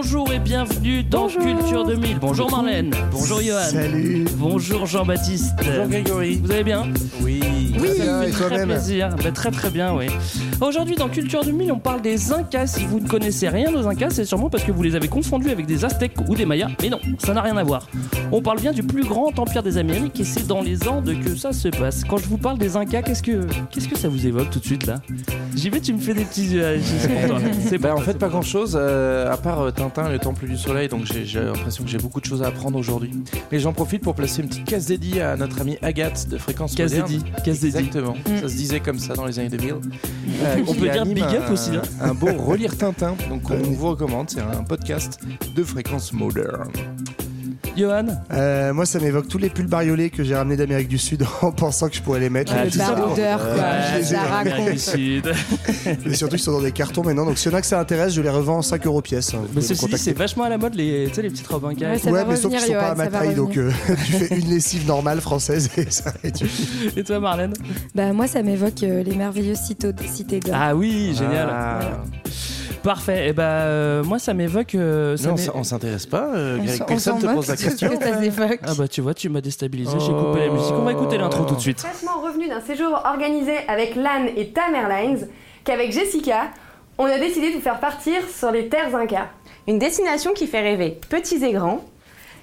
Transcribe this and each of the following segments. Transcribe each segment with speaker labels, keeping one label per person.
Speaker 1: Bonjour, et bienvenue dans Culture 2000. Bonjour Marlène. Bonjour Johan.
Speaker 2: Salut.
Speaker 1: Bonjour Jean-Baptiste.
Speaker 2: Bonjour Grégory.
Speaker 1: Vous allez bien?
Speaker 2: Oui.
Speaker 1: Oui,
Speaker 2: Très
Speaker 1: plaisir. Bah, très très bien, oui. Aujourd'hui dans Culture 2000, on parle des Incas. Si vous ne connaissez rien aux Incas, c'est sûrement parce que vous les avez confondus avec des Aztèques ou des Mayas. Mais non, ça n'a rien à voir. On parle bien du plus grand empire des Amériques et c'est dans les Andes que ça se passe. Quand je vous parle des Incas, qu'est-ce que qu'est-ce que ça vous évoque tout de suite là? J'y vais, tu me fais des petits yeux. C'est
Speaker 2: Bah,
Speaker 1: pour
Speaker 2: en fait, pas grand chose, à part euh, Tintin et le Temple du Soleil, donc j'ai l'impression que j'ai beaucoup de choses à apprendre aujourd'hui. Mais j'en profite pour placer une petite case dédiée à notre amie Agathe de Fréquence
Speaker 1: Case
Speaker 2: Moderne.
Speaker 1: dédiée, case dédiée.
Speaker 2: Exactement, ça se disait comme ça dans les années 2000.
Speaker 1: On
Speaker 2: qui
Speaker 1: peut dire big up
Speaker 2: un-
Speaker 1: aussi, hein.
Speaker 2: Un beau relire Tintin, donc on vous recommande, c'est un podcast de Fréquence Moderne.
Speaker 1: Johan
Speaker 3: Euh, moi, ça m'évoque tous les pulls bariolés que j'ai ramenés d'Amérique du Sud en pensant que je pourrais les mettre.
Speaker 1: Ah,
Speaker 4: baroudeur, quoi.
Speaker 3: Euh, je les ai
Speaker 4: raconte.
Speaker 3: Mais surtout, ils sont dans des cartons maintenant. Donc, s'il y en a que ça intéresse, je les revends 5 euros pièce. hein.
Speaker 1: Mais ceci dit, c'est vachement à la mode les, tu sais, les petites robes incas.
Speaker 4: Ouais, ça
Speaker 3: Ouais,
Speaker 4: va
Speaker 3: mais sauf qu'ils sont pas à ma taille, donc euh, tu fais une lessive normale française et ça et tu-
Speaker 1: Et toi, Marlène?
Speaker 4: Bah, moi, ça m'évoque euh, les merveilleuses cités, cités d'or.
Speaker 1: Ah oui, génial.
Speaker 2: Ah.
Speaker 1: Parfait. Et bah, euh, moi, ça m'évoque. euh, ça
Speaker 2: Non, on
Speaker 1: m'é-
Speaker 2: s- on s'intéresse pas, euh,
Speaker 4: On
Speaker 2: Greg.
Speaker 4: s'en- on
Speaker 2: Personne
Speaker 4: s'en
Speaker 2: te
Speaker 4: moque,
Speaker 2: pose la question.
Speaker 4: que ça s'évoque.
Speaker 1: Ah bah, tu vois, tu m'as déstabilisé. J'ai
Speaker 2: Oh.
Speaker 1: coupé la musique. On va écouter l'intro tout de suite.
Speaker 5: fraîchement revenu d'un séjour organisé avec LAN et TAM Airlines qu'avec Jessica, on a décidé de vous faire partir sur les terres Incas.
Speaker 6: Une destination qui fait rêver petits et grands.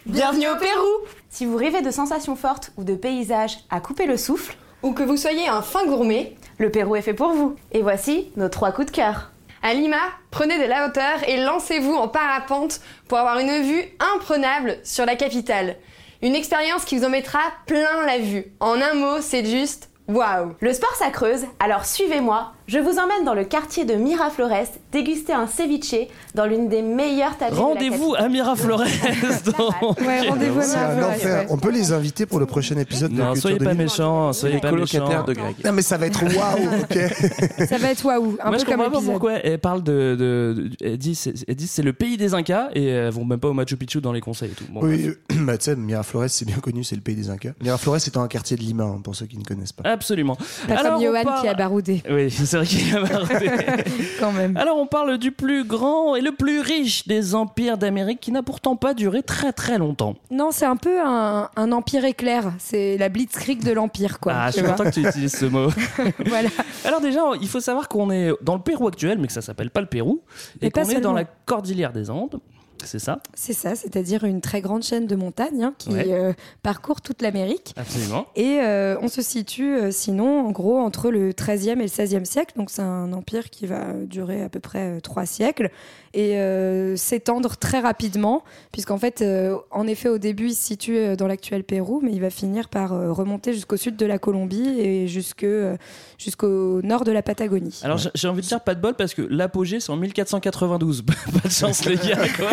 Speaker 6: Bienvenue au Pérou Si vous rêvez de sensations fortes ou de paysages à couper le souffle,
Speaker 5: Ou que vous soyez un fin gourmet,
Speaker 6: le Pérou est fait pour vous. Et voici nos trois coups de cœur.
Speaker 5: À Lima, prenez de la hauteur et lancez-vous en parapente pour avoir une vue imprenable sur la capitale. Une expérience qui vous en mettra plein la vue. En un mot, c'est juste waouh.
Speaker 6: Le sport ça creuse, alors suivez-moi, je vous emmène dans le quartier de Miraflores déguster un ceviche dans l'une des meilleures tables
Speaker 1: Rendez-vous à Miraflores. dans-
Speaker 4: Ouais, rendez-vous à Miraflores, ouais.
Speaker 3: On peut les inviter pour le prochain épisode de
Speaker 1: Non,
Speaker 3: Culture
Speaker 1: soyez pas
Speaker 3: 2000.
Speaker 1: méchants. Soyez pas méchants.
Speaker 2: de Greg.
Speaker 3: Non, mais ça va être waouh, ok.
Speaker 4: Ça va être waouh, un
Speaker 1: Moi, je
Speaker 4: comme
Speaker 1: comprends pas pourquoi elle parle de. de, de- elle dit c'est elle dit c'est le pays des Incas et elles vont même pas au Machu Picchu dans les conseils et tout. Bon,
Speaker 3: Oui, euh, bah, tu sais, Miraflores, c'est bien connu, c'est le pays des Incas. Miraflores étant un quartier de Lima, hein, pour ceux qui ne connaissent pas.
Speaker 1: Absolument.
Speaker 4: Pas
Speaker 1: Alors,
Speaker 4: comme Johan
Speaker 1: part-
Speaker 4: qui a baroudé,
Speaker 1: Oui, c'est vrai qu'il y a baroudé.
Speaker 4: quand même.
Speaker 1: Alors on parle du plus grand et le plus riche des empires d'Amérique qui n'a pourtant pas duré très très longtemps.
Speaker 4: Non, c'est un peu un, un empire éclair. C'est la blitzkrieg de l'empire, quoi.
Speaker 1: ah, je suis content que tu utilises ce mot.
Speaker 4: voilà.
Speaker 1: Alors déjà, il faut savoir qu'on est dans le Pérou actuel, mais que ça s'appelle pas le Pérou, et
Speaker 4: Et
Speaker 1: qu'on est dans la cordillère des Andes. C'est ça
Speaker 4: C'est ça, c'est-à-dire une très grande chaîne de montagnes hein, qui
Speaker 1: Ouais.
Speaker 4: euh, parcourt toute l'Amérique.
Speaker 1: Absolument.
Speaker 4: Et euh, on se situe euh, sinon en gros entre le 13e et le 16e siècle. Donc c'est un empire qui va durer à peu près trois siècles et euh, s'étendre très rapidement puisqu'en fait, euh, en effet, au début, il se situe euh, dans l'actuel Pérou, mais il va finir par euh, remonter jusqu'au sud de la Colombie et jusque, euh, jusqu'au nord de la Patagonie.
Speaker 1: Alors j'ai- j'ai envie de dire pas de bol parce que l'apogée c'est en 1492. pas de chance les gars. Quoi.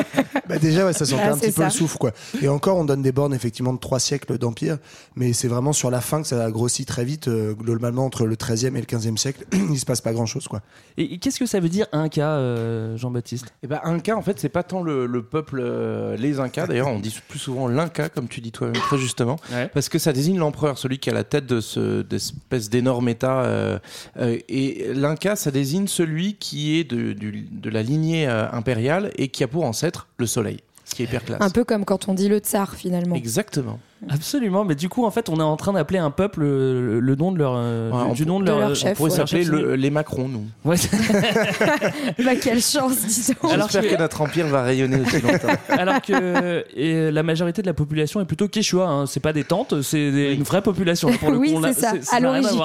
Speaker 3: Bah déjà, ouais, ça sentait
Speaker 4: Ah,
Speaker 3: un petit peu le souffle, quoi. Et encore, on donne des bornes, effectivement, de trois siècles d'empire, mais c'est vraiment sur la fin que ça a grossi très vite, euh, globalement, entre le 13e et le 15e siècle. il se passe pas grand chose, quoi.
Speaker 1: Et, et qu'est-ce que ça veut dire un cas, euh, Jean-Baptiste?
Speaker 2: Et ben Inca, en fait, c'est pas tant le, le peuple, euh, les Incas. D'ailleurs, on dit plus souvent l'Inca, comme tu dis toi-même très justement,
Speaker 1: Ouais.
Speaker 2: parce que ça désigne l'empereur, celui qui a la tête de ce d'espèce d'énorme État. euh, euh, et l'Inca, ça désigne celui qui est de, du- de la lignée euh, impériale et qui a pour ancêtre le Soleil, ce qui est hyper classe.
Speaker 4: Un peu comme quand on dit le tsar finalement.
Speaker 2: Exactement.
Speaker 1: Absolument, mais du coup en fait on est en train d'appeler un peuple le, le nom de leur euh,
Speaker 2: Ouais,
Speaker 1: du, nom de
Speaker 4: de
Speaker 1: leur,
Speaker 4: leur
Speaker 1: euh,
Speaker 4: chef,
Speaker 2: On pourrait s'appeler le- les Macron, nous.
Speaker 1: Ouais.
Speaker 4: bah quelle chance, disons.
Speaker 1: Alors
Speaker 2: J'espère
Speaker 1: que-
Speaker 2: que notre empire va rayonner aussi longtemps.
Speaker 1: Alors que et la majorité de la population est plutôt quechua, hein. c'est pas des tentes, c'est une vraie population. Pour le
Speaker 4: Oui,
Speaker 1: coup, on a-
Speaker 4: c'est ça, à l'origine.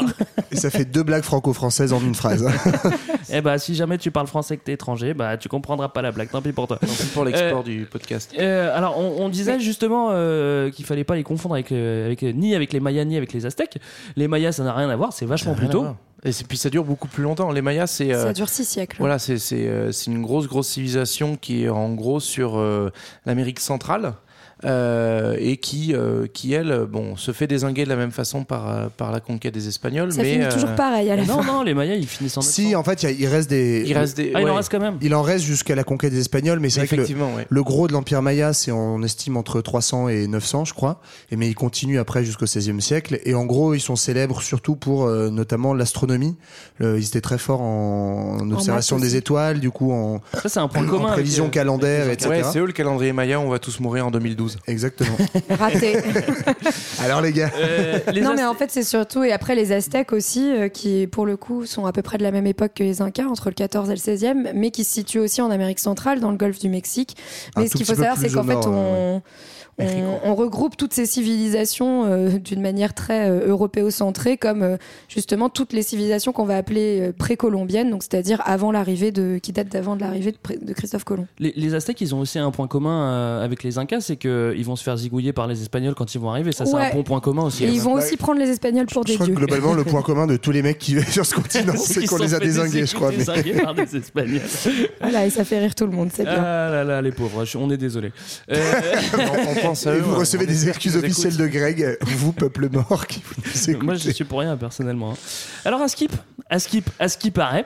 Speaker 3: Et ça fait deux blagues franco-françaises en une phrase.
Speaker 1: Eh bah si jamais tu parles français que t'es étranger, bah tu comprendras pas la blague, tant pis pour toi.
Speaker 2: Tant pis pour l'export du podcast.
Speaker 1: Euh, alors, on, on disait justement euh, qu'il fallait pas les confondre avec, euh, avec, euh, ni avec les Mayas ni avec les Aztèques. Les Mayas, ça n'a rien à voir, c'est vachement plus tôt.
Speaker 2: Et c'est- puis ça dure beaucoup plus longtemps. Les Mayas, c'est. euh,
Speaker 4: Ça dure six siècles.
Speaker 2: Voilà, c'est c'est, euh, c'est une grosse, grosse civilisation qui est en gros sur euh, l'Amérique centrale. Euh, et qui, euh, qui elle, bon, se fait désinguer de la même façon par, euh, par la conquête des Espagnols.
Speaker 4: Ça
Speaker 2: mais,
Speaker 4: finit
Speaker 2: euh,
Speaker 4: toujours pareil à la
Speaker 1: Non,
Speaker 4: fin.
Speaker 1: non, les Mayas, ils finissent en
Speaker 3: Si, en fait, il reste des.
Speaker 2: Il reste des.
Speaker 1: Ah, il en reste quand même.
Speaker 3: Il en reste jusqu'à la conquête des Espagnols, mais c'est vrai que le,
Speaker 2: Effectivement, ouais.
Speaker 3: le gros de l'Empire Maya, c'est on estime entre 300 et 900, je crois. Et mais il continue après jusqu'au XVIe siècle. Et en gros, ils sont célèbres surtout pour euh, notamment l'astronomie. Ils étaient très forts en, en observation des étoiles, du coup en,
Speaker 1: Ça, c'est un point
Speaker 3: en
Speaker 1: commun. avec,
Speaker 3: prévision calendaire, etc.
Speaker 2: Ouais, c'est eux le calendrier maya, on va tous mourir en 2012.
Speaker 3: Exactement.
Speaker 4: Raté.
Speaker 3: Alors les gars,
Speaker 1: Euh, les
Speaker 4: non, mais en fait, c'est surtout. Et après, les Aztèques aussi, euh, qui pour le coup sont à peu près de la même époque que les Incas, entre le 14 et le 16e, mais qui se situent aussi en Amérique centrale, dans le golfe du Mexique.
Speaker 3: Un
Speaker 4: Mais ce qu'il faut savoir, c'est qu'en fait,
Speaker 3: nord,
Speaker 4: on. On, regroupe toutes ces civilisations euh, d'une manière très euh, européocentrée, comme euh, justement toutes les civilisations qu'on va appeler euh, précolombiennes, donc c'est-à-dire avant l'arrivée de, qui date d'avant de l'arrivée de, Christophe Colomb.
Speaker 1: Les, les Aztèques, ils ont aussi un point commun euh, avec les Incas, c'est qu'ils vont se faire zigouiller par les Espagnols quand ils vont arriver. Ça, c'est un bon point commun aussi.
Speaker 4: Et ils vont
Speaker 3: Ouais.
Speaker 4: aussi prendre les Espagnols pour
Speaker 3: je
Speaker 4: des
Speaker 3: crois que
Speaker 4: dieux.
Speaker 3: globalement le point commun de tous les mecs qui vivent sur ce continent, c'est qu'on les a désingués, je crois. mais-
Speaker 1: par des Espagnols.
Speaker 4: Voilà, et ça fait rire tout le monde, c'est bien.
Speaker 1: Ah là là, les pauvres, je- on est désolé. Euh,
Speaker 2: on, on pense à
Speaker 3: Et vous recevez des excuses officielles
Speaker 2: écoute.
Speaker 3: de Greg, vous peuple mort qui vous.
Speaker 1: Moi, je suis pour rien personnellement. hein. Alors, à Skip, à Skip, à ce qui paraît,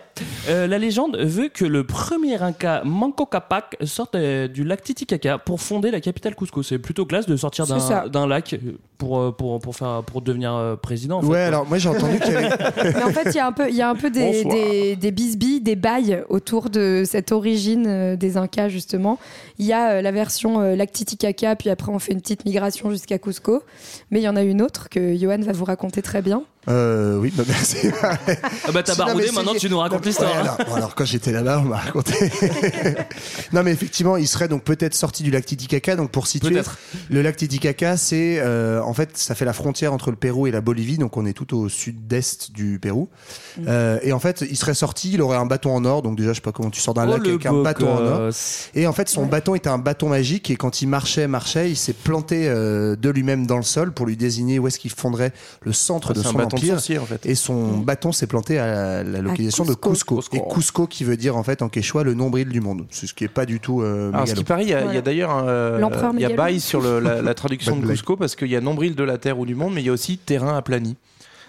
Speaker 1: euh, la légende veut que le premier Inca Manco Capac sorte euh, du lac Titicaca pour fonder la capitale Cusco. C'est plutôt classe de sortir d'un lac pour, euh, pour, pour, faire, pour devenir euh, président. en fait,
Speaker 3: Ouais,
Speaker 1: quoi.
Speaker 3: alors moi j'ai entendu qu'il y avait.
Speaker 4: Mais en fait, il y a un peu, il y a un peu des, des, des bisbilles, des bails autour de cette origine euh, des Incas, justement. Il y a euh, la version euh, lac Titicaca, puis après on fait une petite migration jusqu'à Cusco. Mais il y en a une autre que Johan va vous raconter très bien.
Speaker 3: Euh, oui, bah merci.
Speaker 1: Ah bah t'as baroudé, maintenant tu nous racontes
Speaker 3: Ouais,
Speaker 1: l'histoire. hein.
Speaker 3: alors, quand j'étais là-bas, on m'a raconté. non, mais effectivement, il serait donc peut-être sorti du lac Titicaca. Donc pour situer, le lac Titicaca, c'est euh, en fait, ça fait la frontière entre le Pérou et la Bolivie. Donc on est tout au sud-est du Pérou.
Speaker 1: Mm.
Speaker 3: Euh, et en fait, il serait sorti, il aurait un bâton en or. Donc déjà, je sais pas comment tu sors d'un
Speaker 1: Oh,
Speaker 3: lac avec un bâton en or. Et en fait, son bâton était un bâton magique et quand il marchait, marchait, il s'est planté euh, de lui-même dans le sol pour lui désigner où est-ce qu'il fondrait le centre de
Speaker 2: C'est un
Speaker 3: son
Speaker 2: sorcier en fait.
Speaker 3: Et son bâton s'est planté à la, localisation de
Speaker 4: Cusco.
Speaker 3: Cusco. Et Cusco qui veut dire en fait en quechua le nombril du monde. C'est ce qui est pas du tout euh,
Speaker 2: Alors, ce qui paraît, il y a, d'ailleurs un, euh, il y a
Speaker 4: mégalo.
Speaker 2: bail sur le- la, la traduction
Speaker 3: de.
Speaker 2: Cusco parce qu'il y a nombril de la terre ou du monde, mais il y a aussi terrain aplani.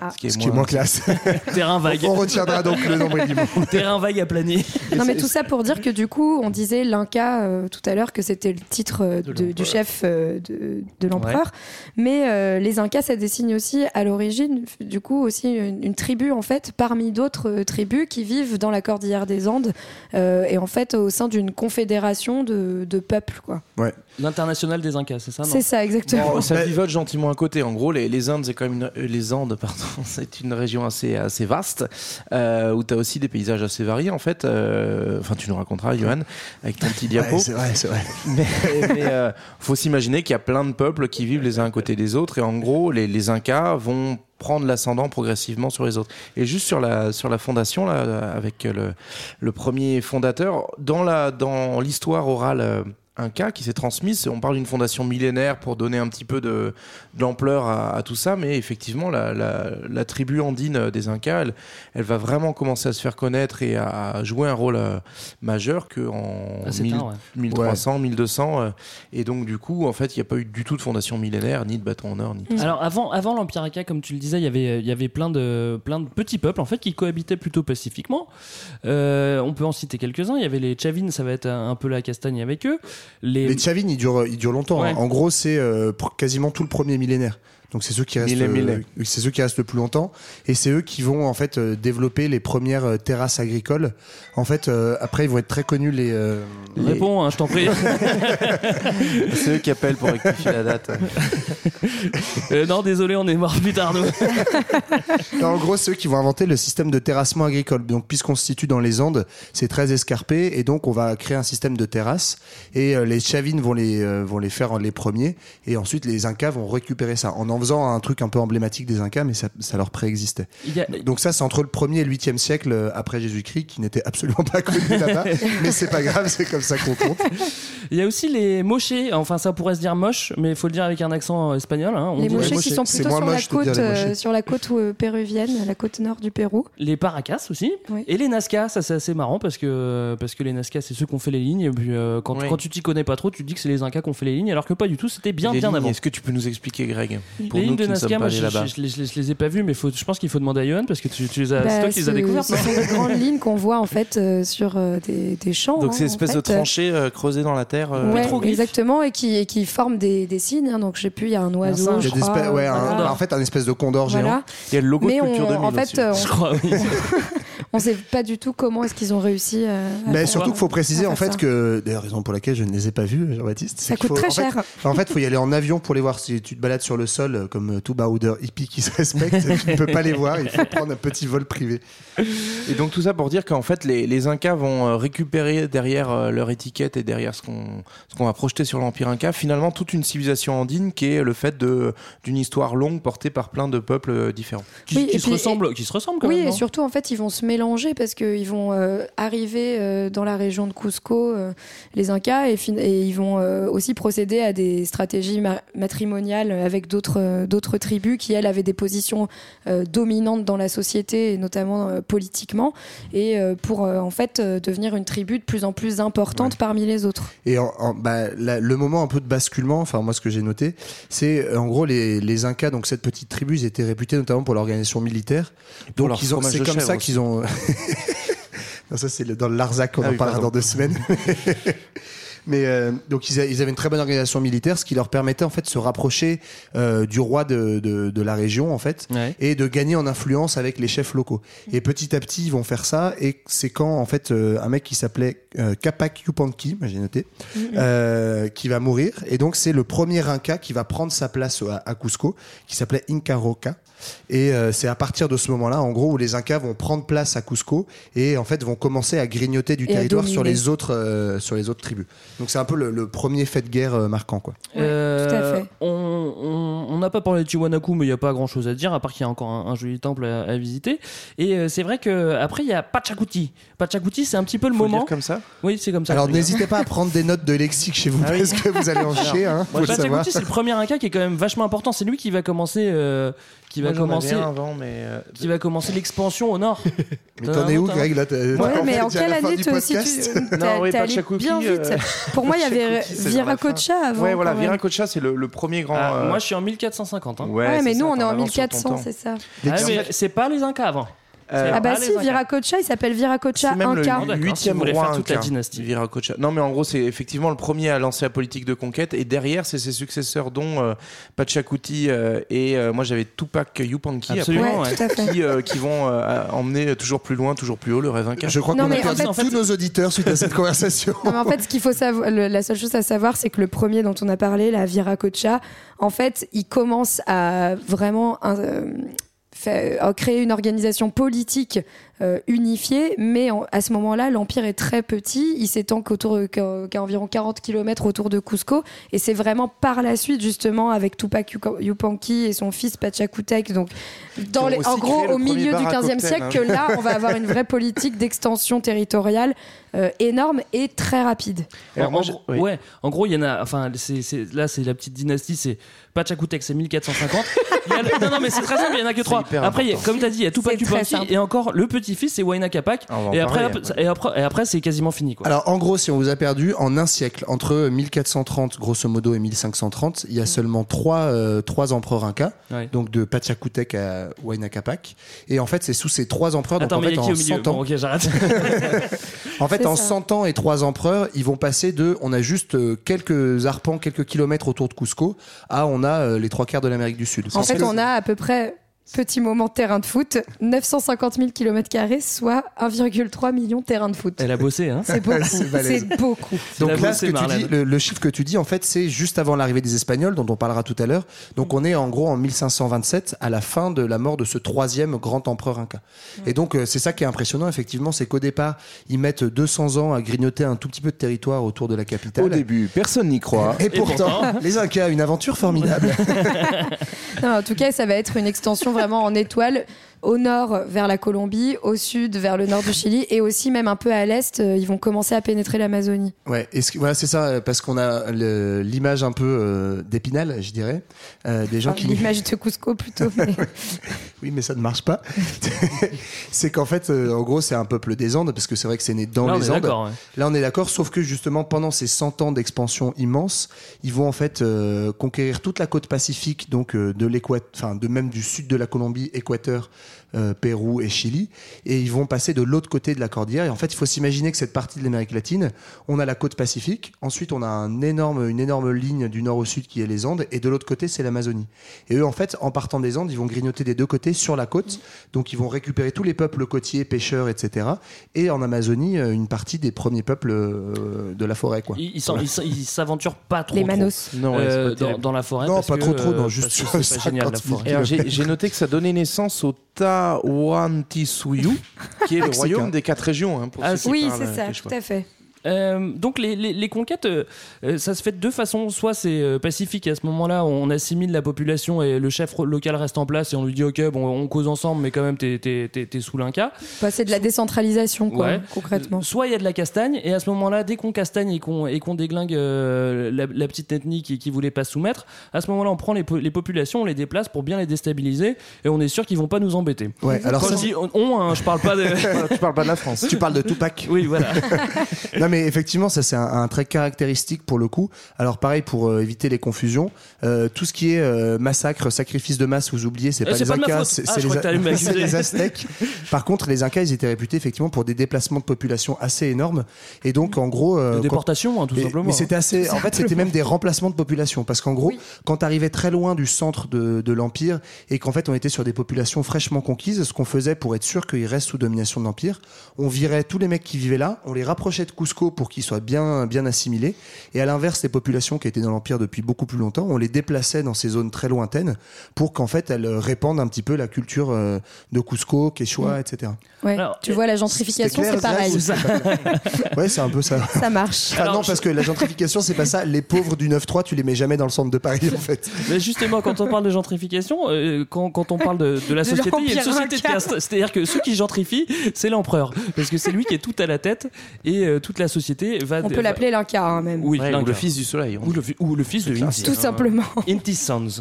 Speaker 4: Ah.
Speaker 2: Ce qui est
Speaker 3: Ce qui est moins classe.
Speaker 1: Terrain vague.
Speaker 3: On retiendra donc le nombril du monde.
Speaker 1: Terrain vague aplani.
Speaker 4: Non, mais tout ça pour dire que du coup, on disait l'Inca euh, tout à l'heure que c'était le titre euh,
Speaker 1: De
Speaker 4: de- du chef euh, de, de l'empereur. Mais euh, les Incas, ça désigne aussi à l'origine, du coup, aussi une, une tribu en fait, parmi d'autres euh, tribus qui vivent dans la cordillère des Andes euh, et en fait au sein d'une confédération de, de peuples, quoi.
Speaker 1: L'international des Incas, c'est ça non?
Speaker 4: C'est ça, exactement.
Speaker 2: Bon, ça pivote gentiment à côté. En gros, les, les Indes, c'est quand même une- euh, les Andes, pardon, c'est une région assez assez vaste euh, où tu as aussi des paysages assez variés en fait. Euh, Enfin, tu nous raconteras, Johan, avec ton petit diapo.
Speaker 3: Ouais, c'est vrai, c'est vrai.
Speaker 2: mais mais, euh, faut s'imaginer qu'il y a plein de peuples qui vivent les uns à côté des autres et en gros, les, les Incas vont prendre l'ascendant progressivement sur les autres. Et juste sur la sur la fondation là, avec le le premier fondateur dans la dans l'histoire orale. Euh, Inca qui s'est transmise, on parle d'une fondation millénaire pour donner un petit peu de, d'ampleur à, à tout ça, mais effectivement la, la, la tribu andine des Incas, elle, elle va vraiment commencer à se faire connaître et à, à jouer un rôle euh, majeur qu'en
Speaker 1: Ah, c'est
Speaker 2: 1000
Speaker 1: un, ouais.
Speaker 2: 1300, 1200. euh, et donc, du coup, en fait, il n'y a pas eu du tout de fondation millénaire, ni de bâton en or, ni.
Speaker 1: Alors avant, avant l'Empire Inca, comme tu le disais, il y avait, il y avait plein, de, plein de petits peuples en fait qui cohabitaient plutôt pacifiquement. Euh, on peut en citer quelques-uns. Il y avait les Chavines, ça va être un, un peu la castagne avec eux. Les,
Speaker 3: Les Chavines, ils durent, ils durent longtemps.
Speaker 1: Ouais.
Speaker 3: hein. En gros, c'est euh, quasiment tout le premier millénaire. Donc c'est ceux qui restent, euh, c'est ceux qui restent le plus longtemps, et c'est eux qui vont en fait euh, développer les premières euh, terrasses agricoles. En fait, euh, après ils vont être très connus les. euh, les-
Speaker 1: Réponds, hein, je t'en prie.
Speaker 2: C'est eux qui appellent pour rectifier la date.
Speaker 1: Euh, non, désolé, on est mort plus tard. nous.
Speaker 3: Non, en gros, c'est eux qui vont inventer le système de terrassement agricole. Donc, puisqu'on se situe dans les Andes, c'est très escarpé, et donc on va créer un système de terrasse. Et euh, les Chavines vont les euh, vont les faire en les premiers, et ensuite les Incas vont récupérer ça en envoyant faisant un truc un peu emblématique des Incas, mais ça, ça leur préexistait.
Speaker 1: A-
Speaker 3: Donc ça, c'est entre le 1er et le 8e siècle euh, après Jésus-Christ, qui n'était absolument pas connu là-bas. mais c'est pas grave, c'est comme ça qu'on compte.
Speaker 1: Il y a aussi les mochés, enfin ça pourrait se dire moche, mais il faut le dire avec un accent euh, espagnol. hein, on
Speaker 4: Les mochés qui sont plutôt
Speaker 3: moins
Speaker 4: sur la
Speaker 3: moche
Speaker 4: côte, euh, sur la côte euh, péruvienne, la côte nord du Pérou.
Speaker 1: Les paracas aussi.
Speaker 4: Oui.
Speaker 1: Et les Nazca, ça c'est assez marrant parce que, parce que les Nazca c'est ceux qui ont fait les lignes. Et puis euh, quand,
Speaker 2: Oui.
Speaker 1: quand tu t'y connais pas trop, tu te dis que c'est les Incas qui ont fait les lignes, alors que pas du tout, c'était bien
Speaker 2: Les
Speaker 1: bien
Speaker 2: lignes,
Speaker 1: avant.
Speaker 2: Est-ce que tu peux nous expliquer, Greg? Pour
Speaker 1: les
Speaker 2: nous
Speaker 1: lignes de
Speaker 2: qui ne sommes
Speaker 1: Nazca,
Speaker 2: pas
Speaker 1: moi
Speaker 2: allés là-bas.
Speaker 1: je- je les- je je les ai pas vues, mais faut, je pense qu'il faut demander à Johan parce que tu, tu les as,
Speaker 4: Bah,
Speaker 1: c'est toi qui les as
Speaker 4: ce-
Speaker 1: découvertes.
Speaker 4: Ce sont des grandes lignes qu'on voit en fait euh, sur euh, des, des champs.
Speaker 2: Donc
Speaker 4: hein,
Speaker 2: c'est
Speaker 4: en
Speaker 2: espèce de
Speaker 4: fait.
Speaker 2: tranchée euh, creusée dans la terre. euh,
Speaker 4: Ouais, exactement, et qui, et qui forment des, des signes. hein. donc je sais plus, il y a un oiseau. je crois,
Speaker 3: ouais,
Speaker 4: euh,
Speaker 3: un- en fait, un espèce de condor géant.
Speaker 4: Voilà.
Speaker 2: Il y a le logo
Speaker 4: Mais
Speaker 2: de
Speaker 4: on,
Speaker 2: Culture 2000
Speaker 4: en fait,
Speaker 1: oui.
Speaker 4: on sait pas du tout comment est-ce qu'ils ont réussi. euh, à
Speaker 3: Mais surtout qu'il faut préciser en fait
Speaker 4: ça.
Speaker 3: que, d'ailleurs, raison pour laquelle je ne les ai pas vus, Jean-Baptiste. c'est
Speaker 4: Ça coûte
Speaker 3: faut-
Speaker 4: très
Speaker 3: en fait-
Speaker 4: cher.
Speaker 3: En fait, il faut y aller en avion pour les voir. Si tu te balades sur le sol, euh, comme euh, tout baroudeur hippie qui se respecte, tu ne peux pas les voir. Il faut prendre un petit vol privé.
Speaker 2: Et donc tout ça pour dire qu'en fait les, les Incas vont récupérer derrière leur étiquette et derrière ce qu'on ce qu'on va projeter sur l'Empire Inca finalement toute une civilisation andine qui est le fait de d'une histoire longue portée par plein de peuples différents.
Speaker 1: qui,
Speaker 4: Oui,
Speaker 1: qui
Speaker 4: et
Speaker 1: se ressemblent, qui se ressemblent quand
Speaker 4: Oui,
Speaker 1: même.
Speaker 4: et
Speaker 1: non?
Speaker 4: surtout, en fait, ils vont se mélanger parce qu'ils vont euh, arriver euh, dans la région de Cusco, euh, les Incas, et, ils vont euh, aussi procéder à des stratégies ma- matrimoniales avec d'autres euh, tribus qui, elles, avaient des positions euh, dominantes dans la société, et notamment euh, politiquement, et euh, pour, euh, en fait, euh, devenir une tribu de plus en plus importante parmi les autres.
Speaker 3: Et en, en- bah, la- le moment un peu de basculement, enfin moi ce que j'ai noté, c'est en gros les, les Incas, donc cette petite tribu, ils étaient réputés notamment pour l'organisation militaire. Donc c'est comme ça qu'ils ont. non, ça c'est dans le Larzac, on
Speaker 2: Ah
Speaker 3: en
Speaker 2: oui,
Speaker 3: parlera
Speaker 2: pardon.
Speaker 3: dans deux semaines. Mais euh, donc ils, a- ils avaient une très bonne organisation militaire, ce qui leur permettait en fait de se rapprocher euh, du roi de, de, de la région en fait
Speaker 1: Ouais.
Speaker 3: et de gagner en influence avec les chefs locaux. Et petit à petit ils vont faire ça et c'est quand en fait euh, un mec qui s'appelait euh, Capac Yupanqui, j'ai noté, euh, qui va mourir et donc c'est le premier Inca qui va prendre sa place à, à Cusco qui s'appelait Inca Roca. Et euh, c'est à partir de ce moment-là, en gros, où les Incas vont prendre place à Cusco et en fait vont commencer à grignoter du
Speaker 4: Et
Speaker 3: territoire sur les autres euh, sur les autres tribus. Donc c'est un peu le, le premier fait de guerre euh, marquant, quoi.
Speaker 1: Euh,
Speaker 4: tout à fait.
Speaker 1: On n'a pas parlé de Tiwanaku, mais il n'y a pas grand chose à dire, à part qu'il y a encore un, un joli temple à, à visiter. Et euh, c'est vrai que après il y a Pachacuti. Pachacuti, c'est un petit peu le
Speaker 2: Faut le
Speaker 1: moment.
Speaker 2: dire comme ça
Speaker 1: Oui, c'est comme ça.
Speaker 3: Alors n'hésitez pas à prendre des notes de lexique chez vous
Speaker 2: Ah oui.
Speaker 3: parce que vous allez en chier, hein.
Speaker 1: Pachacuti, c'est le premier Inca qui est quand même vachement important. C'est lui qui va commencer, euh, qui va
Speaker 2: Moi,
Speaker 1: commencer,
Speaker 2: un avant, mais euh,
Speaker 1: qui va commencer l'expansion au nord.
Speaker 3: Mais t'en es où, Greg là
Speaker 4: Ouais,
Speaker 3: en
Speaker 4: mais
Speaker 3: fait,
Speaker 4: en quelle année situes
Speaker 3: podcast.
Speaker 4: T'es
Speaker 2: Non, oui,
Speaker 4: allé bien vite.
Speaker 2: Euh,
Speaker 4: Pour moi, il y avait
Speaker 2: la
Speaker 4: Viracocha avant.
Speaker 2: ouais, voilà. Viracocha, c'est le, le premier grand.
Speaker 1: Ah,
Speaker 2: euh,
Speaker 1: Moi, je suis en 1450. Hein.
Speaker 2: Ouais,
Speaker 4: mais
Speaker 2: ça,
Speaker 4: nous, on est en
Speaker 2: avance sur ton
Speaker 4: 1400,
Speaker 2: temps.
Speaker 4: c'est ça.
Speaker 1: Ah, mais c'est pas les Incas avant.
Speaker 2: Euh,
Speaker 4: Ah bah
Speaker 1: Ah,
Speaker 4: si. Viracocha, il s'appelle Viracocha
Speaker 2: C'est même le
Speaker 1: si
Speaker 2: huitième
Speaker 1: voulez
Speaker 2: roi
Speaker 1: faire toute la dynastie.
Speaker 2: Viracocha. Non, mais en gros, c'est effectivement le premier à lancer la politique de conquête. Et derrière, c'est ses successeurs, dont euh, Pachacuti euh, et euh, moi j'avais Tupac Yupanqui,
Speaker 1: Absolument.
Speaker 4: Ouais.
Speaker 2: qui, euh, qui vont euh, emmener toujours plus loin, toujours plus haut le rêve Inca.
Speaker 3: Je crois
Speaker 4: Non,
Speaker 3: qu'on a
Speaker 4: mais en
Speaker 3: perdu
Speaker 4: fait-
Speaker 1: en fait-
Speaker 3: tous nos auditeurs suite à cette conversation.
Speaker 4: Non, mais en fait, ce qu'il faut savoir, le- la seule chose à savoir, c'est que le premier dont on a parlé, la Viracocha, en fait, il commence à vraiment euh, faire- à créer une organisation politique euh, unifiée, mais en- à ce moment-là, l'empire est très petit. Il s'étend qu'autour de- qu'à environ 40 km autour de Cusco, et c'est vraiment par la suite, justement, avec Tupac Yupanqui et son fils Pachacutec, donc dans les- en gros, au milieu du
Speaker 2: bar à
Speaker 4: 15e
Speaker 2: cocktail,
Speaker 4: siècle,
Speaker 2: hein.
Speaker 4: que là, on va avoir une vraie politique d'extension territoriale euh, énorme et très rapide.
Speaker 2: Alors,
Speaker 1: en,
Speaker 2: moi,
Speaker 1: en
Speaker 2: je-
Speaker 1: gros-
Speaker 2: oui.
Speaker 1: Ouais, en gros, il y en a. Enfin, c'est, là, c'est la petite dynastie. C'est Pachacutec, c'est 1450. Il y a le- non, non, mais c'est très simple. Il y en a que trois. Après, a- comme tu as dit, il y a Tupac Yupanqui et encore le petit-fils, c'est Huayna Capac.
Speaker 2: On va en
Speaker 1: Et après, et après, et après, c'est quasiment fini. Quoi.
Speaker 3: Alors en gros, si on vous a perdu en un siècle, entre 1430 grosso modo et 1530, il y a seulement trois, euh, trois empereurs incas,
Speaker 1: Ouais.
Speaker 3: donc de Pachacutec à Huayna Capac. Et en fait, c'est sous ces trois empereurs, donc
Speaker 1: Attends,
Speaker 3: en
Speaker 1: mais il
Speaker 3: fait
Speaker 1: y a qui
Speaker 3: en
Speaker 1: au milieu
Speaker 3: 100 ans,
Speaker 1: Bon,
Speaker 3: en fait en
Speaker 4: ça.
Speaker 3: 100 ans et trois empereurs, ils vont passer de, on a juste euh, quelques arpents, quelques kilomètres autour de Cusco, à on a euh, les trois quarts de l'Amérique du Sud.
Speaker 4: En fait, on a à peu près Petit moment terrain de foot, 950 000 km, soit 1,3 million de terrain de foot.
Speaker 1: Elle a bossé, hein
Speaker 4: C'est beaucoup.
Speaker 3: C'est
Speaker 4: beaucoup.
Speaker 3: Donc là, ce que tu dis, le, le chiffre que tu dis, en fait, c'est juste avant l'arrivée des Espagnols, dont on parlera tout à l'heure. Donc on est en gros en 1527, à la fin de la mort de ce troisième grand empereur inca. Et donc euh, c'est ça qui est impressionnant, effectivement, c'est qu'au départ, ils mettent 200 ans à grignoter un tout petit peu de territoire autour de la capitale.
Speaker 2: Au début, personne n'y croit.
Speaker 3: Et pourtant, les Incas, une aventure formidable.
Speaker 4: Non, en tout cas, ça va être une extension vraiment en étoile. Au nord vers la Colombie, au sud vers le nord du Chili et aussi même un peu à l'est, euh, ils vont commencer à pénétrer l'Amazonie.
Speaker 3: Ouais, et ce que- voilà, c'est ça, euh, parce qu'on a le- l'image un peu euh, d'épinal, je dirais, euh, des gens
Speaker 4: Enfin,
Speaker 3: qui
Speaker 4: L'image de Cusco plutôt. mais-
Speaker 3: Oui, mais ça ne marche pas. c'est qu'en fait, euh, en gros, c'est un peuple des Andes, parce que c'est vrai que c'est né dans
Speaker 1: Là, on
Speaker 3: les
Speaker 1: est
Speaker 3: Andes.
Speaker 1: d'accord, ouais.
Speaker 3: Là, on est d'accord, sauf que justement, pendant ces 100 ans d'expansion immense, ils vont en fait euh, conquérir toute la côte pacifique, donc euh, de l'équateur, enfin, de même du sud de la Colombie, Équateur, euh, Pérou et Chili, et ils vont passer de l'autre côté de la cordillère. Et en fait, il faut s'imaginer que cette partie de l'Amérique latine, on a la côte pacifique, ensuite on a un énorme, une énorme ligne du nord au sud qui est les Andes, et de l'autre côté, c'est l'Amazonie. Et eux, en fait, en partant des Andes, ils vont grignoter des deux côtés sur la côte, donc ils vont récupérer tous les peuples côtiers, pêcheurs, etc. Et en Amazonie, euh, une partie des premiers peuples euh, de la forêt, quoi.
Speaker 1: Ils ils s'aventurent pas trop.
Speaker 4: Les
Speaker 1: trop,
Speaker 4: Manos.
Speaker 2: Non, ouais,
Speaker 1: euh, dans, la forêt.
Speaker 3: Non,
Speaker 1: parce
Speaker 3: pas
Speaker 1: que,
Speaker 3: trop, trop, non, juste
Speaker 1: parce
Speaker 3: sur
Speaker 1: que c'est pas génial la
Speaker 3: 50 000
Speaker 1: forêt.
Speaker 2: J'ai noté que ça donnait naissance au Tahuantinsuyu, qui est le royaume des quatre régions. hein, pour
Speaker 1: Ah,
Speaker 2: ceux qui
Speaker 4: Oui, c'est ça, tout à fait.
Speaker 1: Euh, donc les, les, les conquêtes, euh, euh, ça se fait de deux façons. Soit c'est euh, pacifique et à ce moment-là, on assimile la population et le chef local reste en place et on lui dit ok, bon, on cause ensemble, mais quand même t'es t'es- t'es- t'es sous l'Inca.
Speaker 4: Bah, c'est de la décentralisation, quoi,
Speaker 1: Ouais.
Speaker 4: concrètement.
Speaker 1: Soit il y a de la castagne et à ce moment-là, dès qu'on castagne et qu'on et qu'on déglingue euh, la, la petite ethnie qui, qui voulait pas se soumettre, à ce moment-là, on prend les, po- les populations, on les déplace pour bien les déstabiliser et on est sûr qu'ils vont pas nous embêter.
Speaker 3: Ouais, alors
Speaker 1: Quand
Speaker 3: ça,
Speaker 1: je dis on, on, hein, je parle pas de.
Speaker 2: tu parles pas de la France.
Speaker 3: tu parles de Tupac.
Speaker 1: oui, voilà.
Speaker 3: non mais effectivement ça c'est un, un trait caractéristique pour le coup. Alors pareil pour euh, éviter les confusions, euh, tout ce qui est euh, massacre, sacrifice de masse, vous oubliez, c'est pas les
Speaker 1: pas
Speaker 3: Incas, c'est
Speaker 1: Ah,
Speaker 3: c'est les, Aztèques. Par contre les Incas ils étaient réputés effectivement pour des déplacements de population assez énormes et donc en gros euh, quand-
Speaker 1: déportation, hein, tout simplement.
Speaker 3: mais c'était assez. En fait, c'était même des remplacements de population. Parce qu'en gros, quand tu arrivais très loin du centre de, de l'Empire et qu'en fait, on était sur des populations fraîchement conquises, ce qu'on faisait pour être sûr qu'ils restent sous domination de l'Empire, on virait tous les mecs qui vivaient là, on les rapprochait de Cusco pour qu'ils soient bien, bien assimilés. Et à l'inverse, les populations qui étaient dans l'Empire depuis beaucoup plus longtemps, on les déplaçait dans ces zones très lointaines pour qu'en fait, elles répandent un petit peu la culture euh, de Cusco, Quechua, etc.
Speaker 4: Ouais.
Speaker 1: Alors,
Speaker 4: tu vois, la gentrification, c'est pareil.
Speaker 3: Ouais, c'est un peu ça.
Speaker 4: Ça marche.
Speaker 3: Ah
Speaker 1: Alors,
Speaker 3: non,
Speaker 1: je-
Speaker 3: parce que la gentrification, c'est pas ça. Les pauvres du 9-3, tu les mets jamais dans le centre de Paris, en fait.
Speaker 1: Mais justement, quand on parle de gentrification, euh, quand, quand on parle de, de la
Speaker 4: De
Speaker 1: société, il y a une société de
Speaker 4: Inca.
Speaker 1: caste. C'est-à-dire que ceux qui gentrifient, c'est l'empereur. Parce que c'est lui qui est tout à la tête et euh, toute la société va.
Speaker 4: On peut l'appeler l'Inca, hein, même.
Speaker 1: Oui,
Speaker 2: Ouais, ou le fils du soleil.
Speaker 1: Ou le, fi- ou le fils de Inti.
Speaker 4: Tout simplement.
Speaker 1: Inti Sons.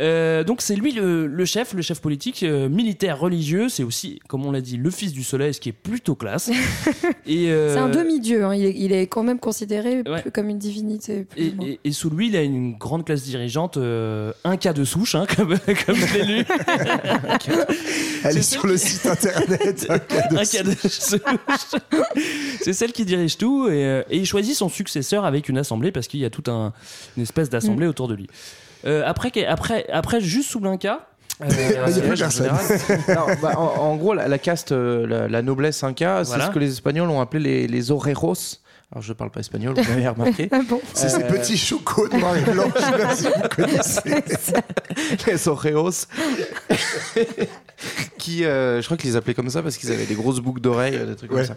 Speaker 1: Euh, donc c'est lui le, le chef, le chef politique, euh, militaire, religieux. C'est aussi, comme on l'a dit, le fils du soleil, ce qui est plutôt classe. et, euh,
Speaker 4: C'est un demi-dieu. hein. Il, est, il est quand même considéré
Speaker 1: Ouais.
Speaker 4: plus comme une divinité. plus
Speaker 1: Et, sous lui, il a une grande classe dirigeante, euh, un cas de souche, hein, comme, comme je l'ai lu.
Speaker 3: Elle est sur le site internet. un
Speaker 1: cas de souche. C'est celle qui dirige tout et, euh, et il choisit son successeur avec une assemblée parce qu'il y a toute un, une espèce d'assemblée
Speaker 4: Mm.
Speaker 1: autour de lui. Euh, après, après, après, juste sous l'Inca. euh,
Speaker 3: Il y a plus
Speaker 2: en
Speaker 3: personne.
Speaker 2: général. Alors, bah, en, en gros, la, la caste, euh, la, la noblesse inca,
Speaker 1: Voilà.
Speaker 2: c'est ce que les Espagnols ont appelé les, les oreros. Alors, je parle pas espagnol, vous l'avez remarqué.
Speaker 4: Ah bon
Speaker 3: C'est ces petits chocos noirs et blancs. je sais pas si vous connaissez.
Speaker 2: les oreos. Qui, euh, je crois qu'ils les appelaient comme ça parce qu'ils avaient des grosses boucles d'oreilles, des trucs
Speaker 3: Ouais.
Speaker 2: comme ça.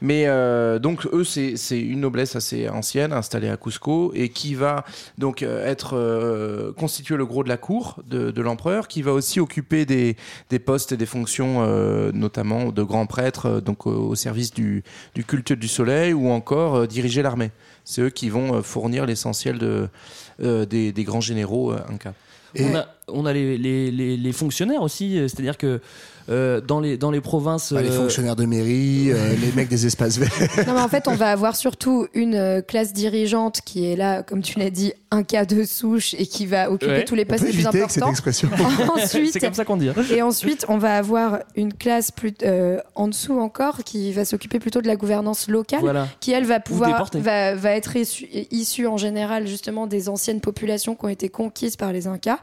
Speaker 2: Mais euh, donc eux, c'est une noblesse assez ancienne installée à Cusco et qui va donc euh, être euh, constituer le gros de la cour de, de l'empereur, qui va aussi occuper des, des postes et des fonctions, notamment de grands prêtres, euh, donc au, service du, du culte du soleil ou encore diriger l'armée. C'est eux qui vont fournir l'essentiel de, des, des grands généraux incas.
Speaker 1: On a, on a les, les, les, les fonctionnaires aussi, euh, c'est-à-dire que euh, dans, les, dans les provinces.
Speaker 3: Bah, les
Speaker 1: euh,
Speaker 3: fonctionnaires de mairie, euh, les mecs des espaces verts.
Speaker 4: Non, mais en fait, on va avoir surtout une classe dirigeante qui est là, comme tu l'as dit, un cas de souche et qui va occuper
Speaker 1: Ouais.
Speaker 4: tous les
Speaker 3: On
Speaker 4: postes
Speaker 3: peut
Speaker 4: les plus
Speaker 3: avec cette
Speaker 4: importants.
Speaker 3: expression.
Speaker 4: Ensuite,
Speaker 1: C'est comme ça qu'on dit. hein.
Speaker 4: Et ensuite, on va avoir une classe plus euh, en dessous encore qui va s'occuper plutôt de la gouvernance locale,
Speaker 1: Voilà.
Speaker 4: qui elle va pouvoir va, va être issue, issue en général justement des anciennes populations qui ont été conquises par les Incas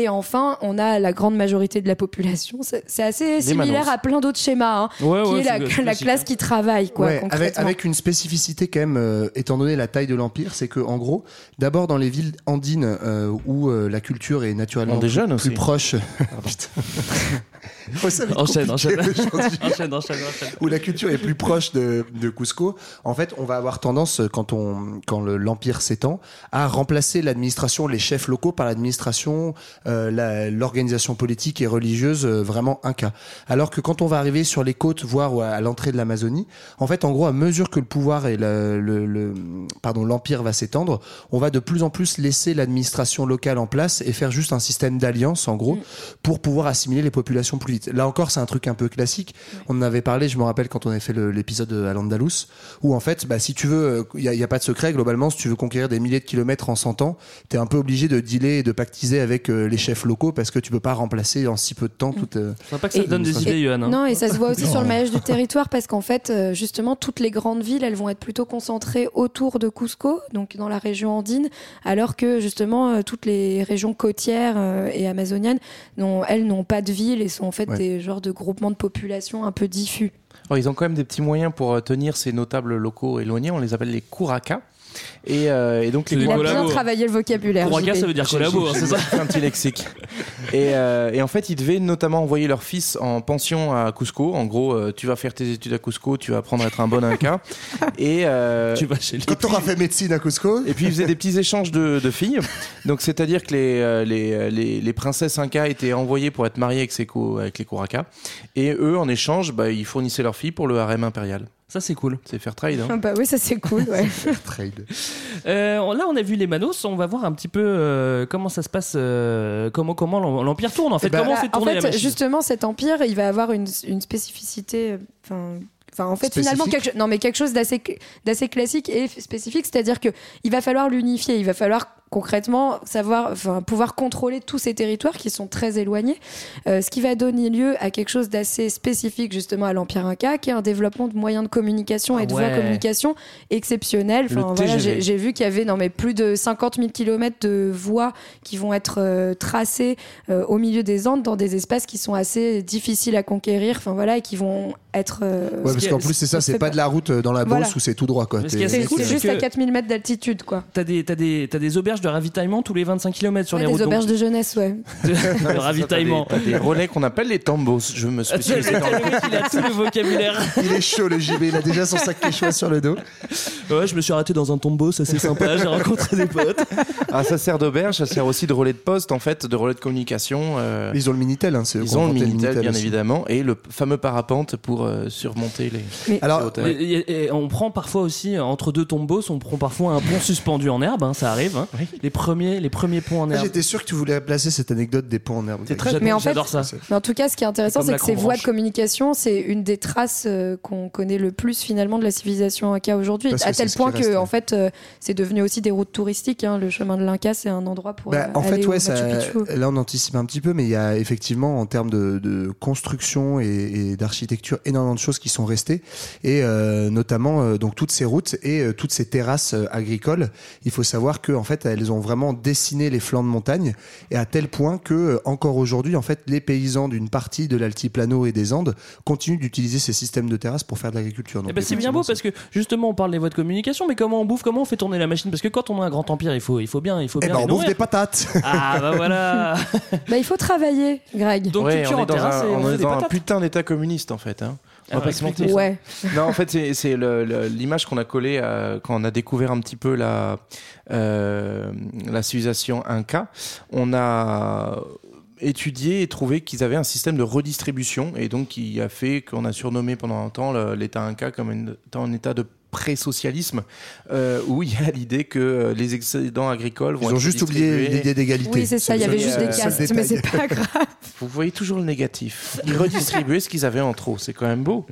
Speaker 4: Et enfin, on a la grande majorité de la population. C'est assez similaire
Speaker 3: Manos.
Speaker 4: à plein d'autres schémas, hein,
Speaker 3: Ouais,
Speaker 4: qui
Speaker 3: ouais,
Speaker 4: est la, classe
Speaker 3: hein.
Speaker 4: qui travaille, quoi,
Speaker 3: Ouais, avec, une spécificité quand même, euh, étant donné la taille de l'empire, c'est que en gros, d'abord dans les villes andines euh, où euh, la culture est naturellement plus, proche. Putain. Oh,
Speaker 1: Enchaîne, enchaîne. enchaîne, enchaîne, enchaîne.
Speaker 3: où la culture est plus proche de, de Cusco, en fait, on va avoir tendance, quand, on, quand le- l'Empire s'étend, à remplacer l'administration, les chefs locaux, par l'administration, euh, l'organisation politique et religieuse euh, vraiment inca. Alors que quand on va arriver sur les côtes, voire à, à l'entrée de l'Amazonie, en fait, en gros, à mesure que le pouvoir et le, le- le- pardon, l'Empire va s'étendre, on va de plus en plus laisser l'administration locale en place et faire juste un système d'alliance, en gros, pour pouvoir assimiler les populations plus vite. Là encore, c'est un truc un peu classique. On en avait parlé, je me rappelle quand on avait fait l'épisode à l'Andalous, où en fait, bah, si tu veux, il n'y a, pas de secret, globalement, si tu veux conquérir des milliers de kilomètres en 100 ans, tu es un peu obligé de dealer et de pactiser avec euh, les chefs locaux parce que tu peux pas remplacer en si peu de temps toute. euh,
Speaker 1: Faudrait pas que ça te donne des idées, Johan. hein.
Speaker 4: Non, et ça se voit aussi
Speaker 3: Non.
Speaker 4: sur le maillage du territoire parce qu'en fait, euh, justement, toutes les grandes villes, elles vont être plutôt concentrées autour de Cusco, donc dans la région andine, alors que justement, euh, toutes les régions côtières euh, et amazoniennes, elles n'ont pas de ville et sont en fait
Speaker 2: Ouais.
Speaker 4: des genres de groupements de population un peu diffus.
Speaker 2: Alors, ils ont quand même des petits moyens pour tenir ces notables locaux éloignés. On les appelle les Kuraka. Et, euh, et donc les
Speaker 4: Il a bien travaillé le vocabulaire. JP.
Speaker 1: ça veut dire collabo, hein, c'est ça
Speaker 2: un petit lexique. Et, euh, et en fait, ils devaient notamment envoyer leur fils en pension à Cusco. En gros, euh, tu vas faire tes études à Cusco, tu vas apprendre à être un bon Inca. Et euh,
Speaker 1: tu vas chez lui.
Speaker 3: Quand tu auras fait médecine à Cusco.
Speaker 2: Et puis ils faisaient des petits échanges de, de filles. Donc c'est-à-dire que les, euh, les, les, les princesses Inca étaient envoyées pour être mariées avec, ces co- avec les Kuraka. Et eux, en échange, bah, ils fournissaient leurs filles pour le harem impérial.
Speaker 1: Ça, c'est cool.
Speaker 2: C'est fair trade.
Speaker 4: Ah
Speaker 2: Hein.
Speaker 4: bah oui, ça c'est cool. Ouais.
Speaker 3: Trade.
Speaker 1: Euh, on- là, on a vu les Manos. On va voir un petit peu euh, comment ça se passe, euh, comment comment l'em- l'empire tourne. En fait, comment on fait
Speaker 4: Bah, en
Speaker 1: la
Speaker 4: fait,
Speaker 1: machine?
Speaker 4: justement, cet empire, il va avoir une, une spécificité. Enfin. En fait, finalement, quelque, non, mais quelque chose d'assez, classique et spécifique, c'est-à-dire que il va falloir l'unifier, il va falloir concrètement savoir, enfin, pouvoir contrôler tous ces territoires qui sont très éloignés, euh, ce qui va donner lieu à quelque chose d'assez spécifique justement à l'empire Inca, qui est un développement de moyens de communication et de voies de communication Enfin, voilà, j'ai vu qu'il y avait non, mais plus de 50 000 km de voies qui vont être euh, tracées euh, au milieu des Andes dans des espaces qui sont assez difficiles à conquérir, enfin voilà, et qui vont être. euh,
Speaker 3: Ouais, parce qu'en plus, c'est ça, c'est pas de la route euh, dans la
Speaker 4: Voilà.
Speaker 3: Beauce où c'est tout droit, quoi.
Speaker 4: C'est juste à 4000 mètres d'altitude, quoi.
Speaker 1: T'as des, t'as des, t'as des auberges de ravitaillement tous les 25 km sur
Speaker 4: Ouais,
Speaker 1: les
Speaker 4: des
Speaker 1: routes. donc-
Speaker 4: auberges de jeunesse, ouais.
Speaker 1: de ravitaillement.
Speaker 2: Des, des relais qu'on appelle les tambos. Je me suis dans le
Speaker 1: Il a tout le vocabulaire.
Speaker 3: Il est chaud, le JB. Il a déjà son sac quechua sur le dos.
Speaker 1: Ouais, je me suis arrêté dans un tombeau, ça c'est sympa. J'ai rencontré des potes.
Speaker 2: Ah, ça sert d'auberge, ça sert aussi de relais de poste, en fait, de relais de communication. euh,
Speaker 3: Ils ont le Minitel, hein,
Speaker 2: Ils ont le Minitel, bien évidemment, et le fameux parapente pour euh, surmonter les.
Speaker 4: Mais-
Speaker 3: Alors,
Speaker 2: les hauteurs.
Speaker 1: Et- et- et on prend parfois aussi entre deux tombeaux, on prend parfois un pont suspendu en herbe, hein, ça arrive. hein. Les premiers, les premiers ponts en
Speaker 3: Ah,
Speaker 1: herbe.
Speaker 3: J'étais sûr que tu voulais placer cette anecdote des ponts en herbe.
Speaker 2: C'est très-
Speaker 1: J'adore-
Speaker 4: Mais en fait-
Speaker 1: J'adore ça.
Speaker 4: Mais en tout cas, ce qui est intéressant, c'est que ces voies de communication, c'est une des traces euh, qu'on connaît le plus finalement de la civilisation Inca aujourd'hui. À tel point que, en fait, euh, c'est devenu aussi des routes touristiques. hein. Le chemin de l'Inca, c'est un endroit pour
Speaker 3: Bah,
Speaker 4: euh,
Speaker 3: en fait,
Speaker 4: aller au
Speaker 3: ouais,
Speaker 4: Machu
Speaker 3: ça-
Speaker 4: Picchu.
Speaker 3: là on anticipe un petit peu, mais il y a effectivement en termes de, de construction et, et d'architecture énormément de choses qui sont restées, et euh, notamment euh, donc toutes ces routes et euh, toutes ces terrasses euh, agricoles. Il faut savoir que en fait elles ont vraiment dessiné les flancs de montagne, et à tel point que euh, encore aujourd'hui, en fait, les paysans d'une partie de l'altiplano et des Andes continuent d'utiliser ces systèmes de terrasses pour faire de l'agriculture.
Speaker 1: Ben, c'est bien beau parce que justement on parle des voies de communication, mais comment on bouffe, comment on fait tourner la machine? Parce que quand on a un grand empire, il faut, il faut bien, il faut
Speaker 3: Eh
Speaker 1: bien.
Speaker 3: ben,
Speaker 1: les
Speaker 3: on bouffe des patates.
Speaker 1: Ah bah voilà.
Speaker 4: Bah, il faut travailler, Greg.
Speaker 1: Donc
Speaker 2: Ouais,
Speaker 1: culture
Speaker 2: on est dans un,
Speaker 1: on
Speaker 2: est dans un putain d'état communiste en fait. Hein. On va
Speaker 1: Alors,
Speaker 2: pas se mentir.
Speaker 1: explique-nous.
Speaker 4: Ouais.
Speaker 2: Non, en fait, c'est- l'image qu'on a collée à- quand on a découvert un petit peu la, euh, la civilisation Inca. On a étudié et trouvé qu'ils avaient un système de redistribution et donc qui a fait qu'on a surnommé pendant un temps l'État Inca comme un- étant un état de pré-socialisme euh, où il y a l'idée que euh, les excédents agricoles vont
Speaker 3: Ils ont
Speaker 2: être
Speaker 3: juste oublié l'idée d'égalité.
Speaker 4: Oui, c'est ça, il y avait juste des castes, mais c'est pas grave.
Speaker 2: Vous voyez toujours le négatif. Ils redistribuaient ce qu'ils avaient en trop. C'est quand même beau.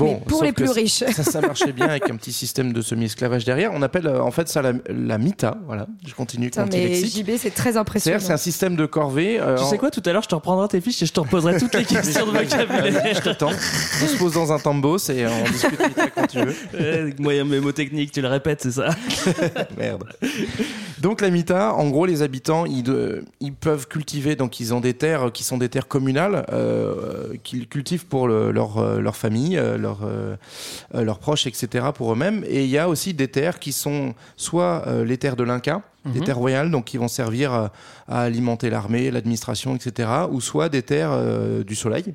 Speaker 4: Mais pour les plus riches.
Speaker 2: Ça, ça marchait bien avec un petit système de semi-esclavage derrière. On appelle euh, en fait ça la, la mita. Voilà, je continue
Speaker 4: mais
Speaker 2: lexique.
Speaker 4: JB, c'est très impressionnant.
Speaker 2: c'est un système de corvée. euh,
Speaker 1: Tu sais quoi, tout à l'heure, je te reprendrai tes fiches et je te reposerai toutes les questions de vocabulaire.
Speaker 2: Je t'attends. On se pose dans un tambos et on discute quand tu veux.
Speaker 1: Moyen mémotechnique, tu le répètes, c'est ça?
Speaker 2: Merde. Donc la Mita, en gros, les habitants, ils, de- ils peuvent cultiver, donc ils ont des terres qui sont des terres communales, euh, qu'ils cultivent pour le- leur, euh, leur famille, euh, leur, leurs proches, etc., pour eux-mêmes. Et il y a aussi des terres qui sont soit euh, les terres de l'Inca, des
Speaker 1: Mhm.
Speaker 2: terres royales, donc qui vont servir à alimenter l'armée, l'administration, etc., ou soit des terres du soleil.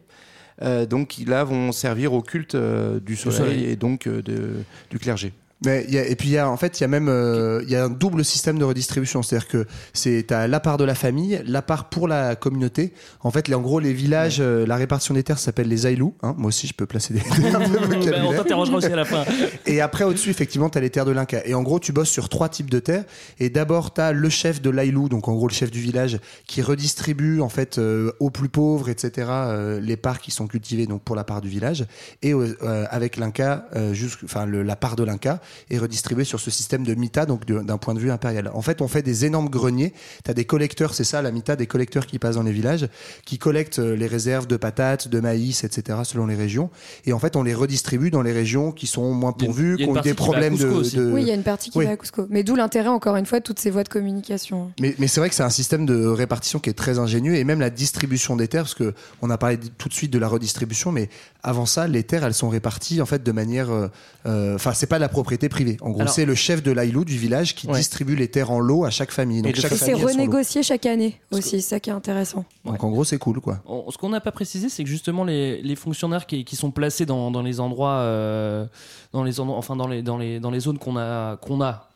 Speaker 2: Euh, donc qui là vont servir au culte euh, du soleil,
Speaker 1: soleil.
Speaker 2: et donc euh, de- du clergé.
Speaker 3: Mais y a, et puis il y a en fait il y a même euh, il y a un double système de redistribution, c'est-à-dire que c'est t'as la part de la famille, la part pour la communauté. En fait, là, en gros les villages, euh, la répartition des terres s'appelle les aïlous. Hein. Moi aussi, je peux placer des. termes de
Speaker 1: Ben, on
Speaker 3: vocabulaire.
Speaker 1: t'interrogera aussi à la fin.
Speaker 3: Et après, au-dessus, effectivement, tu as les terres de l'Inca. Et en gros, tu bosses sur trois types de terres. Et d'abord, tu as le chef de l'Aïlou, donc en gros le chef du village, qui redistribue en fait euh, aux plus pauvres, etc., euh, les parts qui sont cultivées donc pour la part du village. Et euh, euh, avec l'Inca, euh, enfin la part de l'Inca est redistribuée sur ce système de mita, donc d'un point de vue impérial. En fait, on fait des énormes greniers. Tu as des collecteurs, c'est ça la mita, des collecteurs qui passent dans les villages, qui collectent euh, les réserves de patates, de maïs, etc., selon les régions. Et en fait, on les redistribue dans les régions qui sont moins pourvues, qui ont eu des problèmes de,
Speaker 4: Oui, il y a une partie qui
Speaker 3: oui.
Speaker 4: va à Cusco. Mais d'où l'intérêt, encore une fois, de toutes ces voies de communication.
Speaker 3: Mais, mais c'est vrai que c'est un système de répartition qui est très ingénieux et même la distribution des terres, parce que on a parlé tout de suite de la redistribution, mais avant ça, les terres, elles sont réparties en fait de manière, euh, euh, enfin, c'est pas de la propriété privée. En gros, c'est le chef de l'Aïlou du village qui
Speaker 1: Ouais.
Speaker 3: distribue les terres en lot à chaque famille. Donc chaque
Speaker 4: Et c'est renégocié chaque année aussi, c'est ça qui est intéressant.
Speaker 3: Donc en gros, c'est cool, quoi.
Speaker 1: On- ce qu'on n'a pas précisé, c'est que justement les, les fonctionnaires qui, qui sont placés dans, dans les endroits, euh, dans les endroits, enfin dans les dans les dans les zones qu'on a qu'on a.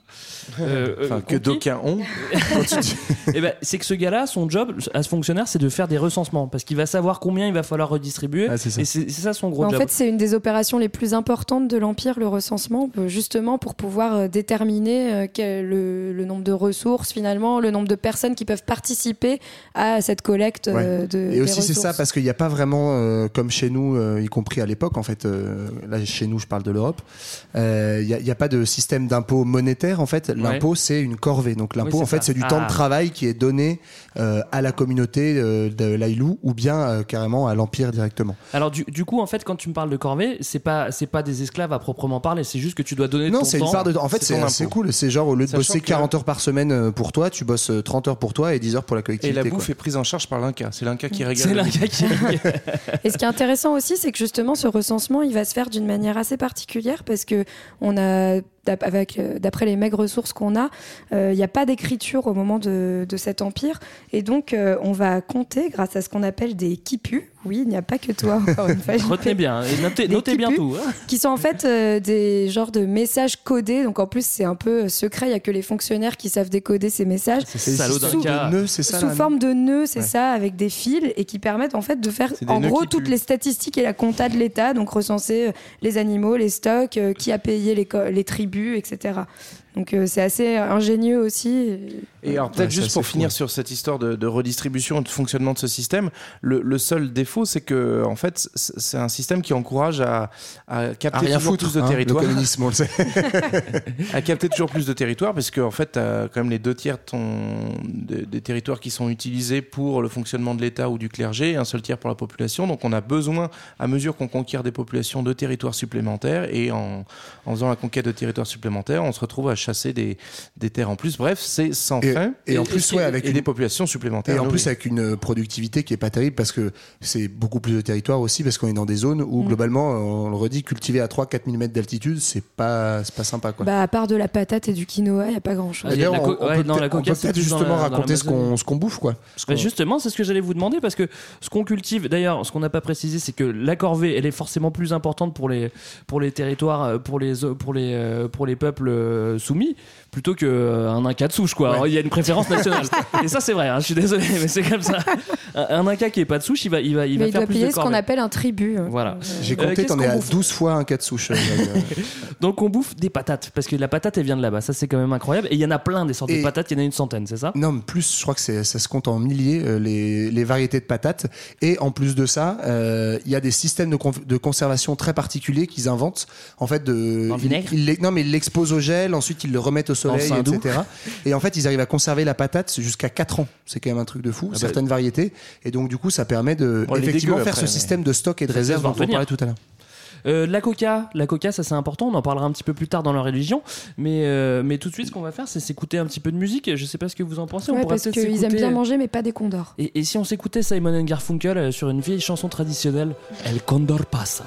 Speaker 1: euh, euh,
Speaker 2: Enfin, que d'aucuns ont.
Speaker 1: eh ben, c'est que ce gars-là, son job à ce fonctionnaire, c'est de faire des recensements parce qu'il va savoir combien il va falloir redistribuer.
Speaker 3: Ah, c'est ça.
Speaker 1: Et c'est ça son gros
Speaker 4: En
Speaker 1: job.
Speaker 4: fait, c'est une des opérations les plus importantes de l'Empire, le recensement, euh, justement pour pouvoir déterminer quel- le, le nombre de ressources, finalement, le nombre de personnes qui peuvent participer à cette collecte euh, de.
Speaker 3: Et
Speaker 4: des
Speaker 3: aussi c'est ça parce qu'il n'y a pas vraiment euh, comme chez nous, euh, y compris à l'époque en fait. euh, là chez nous, je parle de l'Europe. euh, Il n'y a pas de système d'impôt monétaire en fait. L'impôt c'est une corvée. Donc l'impôt en fait c'est du
Speaker 1: Ah.
Speaker 3: temps de travail qui est donné euh, à la communauté euh, de l'Aïlou ou bien euh, carrément à l'empire directement.
Speaker 1: Alors du, du coup, en fait, quand tu me parles de corvée, c'est pas c'est pas des esclaves à proprement parler. C'est juste que tu dois donner
Speaker 3: Non,
Speaker 1: ton
Speaker 3: c'est une
Speaker 1: temps.
Speaker 3: part de. En fait,
Speaker 2: c'est
Speaker 3: cool. C'est genre au lieu de
Speaker 2: Sachant
Speaker 3: bosser
Speaker 2: que-
Speaker 3: 40 heures par semaine pour toi, tu bosses euh, 30 heures pour toi et 10 heures pour la
Speaker 2: Et
Speaker 3: collectivité.
Speaker 2: la
Speaker 3: quoi.
Speaker 2: bouffe est prise en charge par l'Inca. C'est l'Inca qui régale.
Speaker 1: C'est l'un qui.
Speaker 4: Et ce qui est intéressant aussi, c'est que justement, ce recensement, il va se faire d'une manière assez particulière parce que on a, euh, d'après les maigres ressources qu'on a, euh, il n'y a pas d'écriture au moment de, de cet empire. Et donc, euh, on va compter grâce à ce qu'on appelle des kipus. Oui, il n'y a pas que toi, encore une fois.
Speaker 1: Retenez bien et notez, notez bien tout. hein.
Speaker 4: qui sont en fait euh, des genres de messages codés. Donc en plus, c'est un peu euh, secret. Il y a que les fonctionnaires qui savent décoder ces messages.
Speaker 1: C'est salaud d'un cas.
Speaker 3: de nœuds, c'est ça
Speaker 4: Sous
Speaker 3: là,
Speaker 4: forme de nœuds, c'est
Speaker 3: Ouais.
Speaker 4: ça, avec des fils et qui permettent en fait de faire en gros toutes
Speaker 2: puent.
Speaker 4: les statistiques et la compta de l'État, donc recenser euh, les animaux, les stocks, euh, qui a payé les, tribus, etc. Donc euh, c'est assez ingénieux aussi.
Speaker 2: Et alors peut-être juste pour finir
Speaker 3: fou.
Speaker 2: sur cette histoire de, de redistribution et de fonctionnement de ce système, le, le seul défaut c'est que en fait c'est un système qui encourage à, à
Speaker 3: À
Speaker 2: capter
Speaker 3: rien
Speaker 2: toujours
Speaker 3: foutre,
Speaker 2: plus de
Speaker 3: hein, le
Speaker 2: territoire,
Speaker 3: communisme, on le sait.
Speaker 2: à capter toujours plus de territoire parce que en fait quand même les deux tiers de ton- de- des territoires qui sont utilisés pour le fonctionnement de l'État ou du clergé, et un seul tiers pour la population. Donc on a besoin, à mesure qu'on conquiert des populations, de territoires supplémentaires et en, en faisant la conquête de territoires supplémentaires, on se retrouve à chasser des, des terres en plus. Bref, c'est sans
Speaker 3: Et- et en plus, ouais, avec
Speaker 2: et
Speaker 3: une-
Speaker 2: des populations supplémentaires.
Speaker 3: Et en plus avec une productivité qui est pas terrible parce que c'est beaucoup plus de territoire aussi parce qu'on est dans des zones où
Speaker 4: Mm.
Speaker 3: globalement on le redit cultiver à 3-4 000 mètres d'altitude c'est pas c'est pas sympa quoi.
Speaker 4: Bah, à part de la patate et du quinoa, il n'y a pas grand chose.
Speaker 1: Ah,
Speaker 3: D'ailleurs, on,
Speaker 1: co-
Speaker 3: on
Speaker 1: ouais,
Speaker 3: peut peut-être- peut justement
Speaker 1: la-
Speaker 3: raconter ce qu'on ce qu'on bouffe quoi.
Speaker 1: Bah, justement, c'est ce que j'allais vous demander parce que ce qu'on cultive, d'ailleurs, ce qu'on n'a pas précisé, c'est que la corvée, elle est forcément plus importante pour les pour les territoires, euh, pour les pour les euh, pour les peuples euh, soumis, plutôt que euh, un inca de souche, quoi.
Speaker 3: Ouais.
Speaker 1: Y a une préférence nationale. Et ça, c'est vrai. hein, je suis désolé, mais c'est comme ça. Un, un inca qui est pas de souche, il va il va il
Speaker 4: Mais
Speaker 1: va
Speaker 4: il
Speaker 1: faire
Speaker 4: doit
Speaker 1: plus
Speaker 4: payer
Speaker 1: de
Speaker 4: ce qu'on appelle un tribut. hein.
Speaker 1: Voilà.
Speaker 3: J'ai
Speaker 1: Euh,
Speaker 3: compté
Speaker 1: qu'est-ce
Speaker 3: t'en es
Speaker 1: qu'on
Speaker 3: à
Speaker 1: bouffe
Speaker 3: 12 fois un cas de souche. euh,
Speaker 1: Donc on bouffe des patates parce que la patate elle vient de là-bas. Ça c'est quand même incroyable. Et il y en a plein des sortes
Speaker 3: Et-
Speaker 1: de patates. Il y en a une centaine, c'est ça?
Speaker 3: Non, mais plus, je crois que ça se compte en milliers, euh, les, les variétés de patates. Et en plus de ça, euh, il y a des systèmes de, de conservation très particuliers qu'ils inventent. En fait, de,
Speaker 1: vinaigre?
Speaker 3: ils Non, mais ils l'exposent au gel, ensuite ils le remettent au soleil, etc. Et en fait, ils arrivent à conserver la patate jusqu'à 4 ans. C'est quand même un truc de fou,
Speaker 2: bah-
Speaker 3: certaines variétés. Et donc, du coup, ça permet de,
Speaker 2: On les
Speaker 3: effectivement, faire
Speaker 2: après,
Speaker 3: ce
Speaker 2: mais-
Speaker 3: système de stock et de réserve
Speaker 1: se
Speaker 3: dont on parlait tout à l'heure.
Speaker 7: Euh, la coca, la coca, ça c'est important. On en parlera un petit peu plus tard dans la religion. Mais, euh, mais tout de suite, ce qu'on va faire, c'est s'écouter un petit peu de musique. Je sais pas ce que vous en pensez. on
Speaker 4: Ouais,
Speaker 7: pourrait
Speaker 4: parce qu'ils aiment bien manger, mais pas des condors.
Speaker 7: Et, et si on s'écoutait Simon Garfunkel euh, sur une vieille chanson traditionnelle, El Condor Pasa.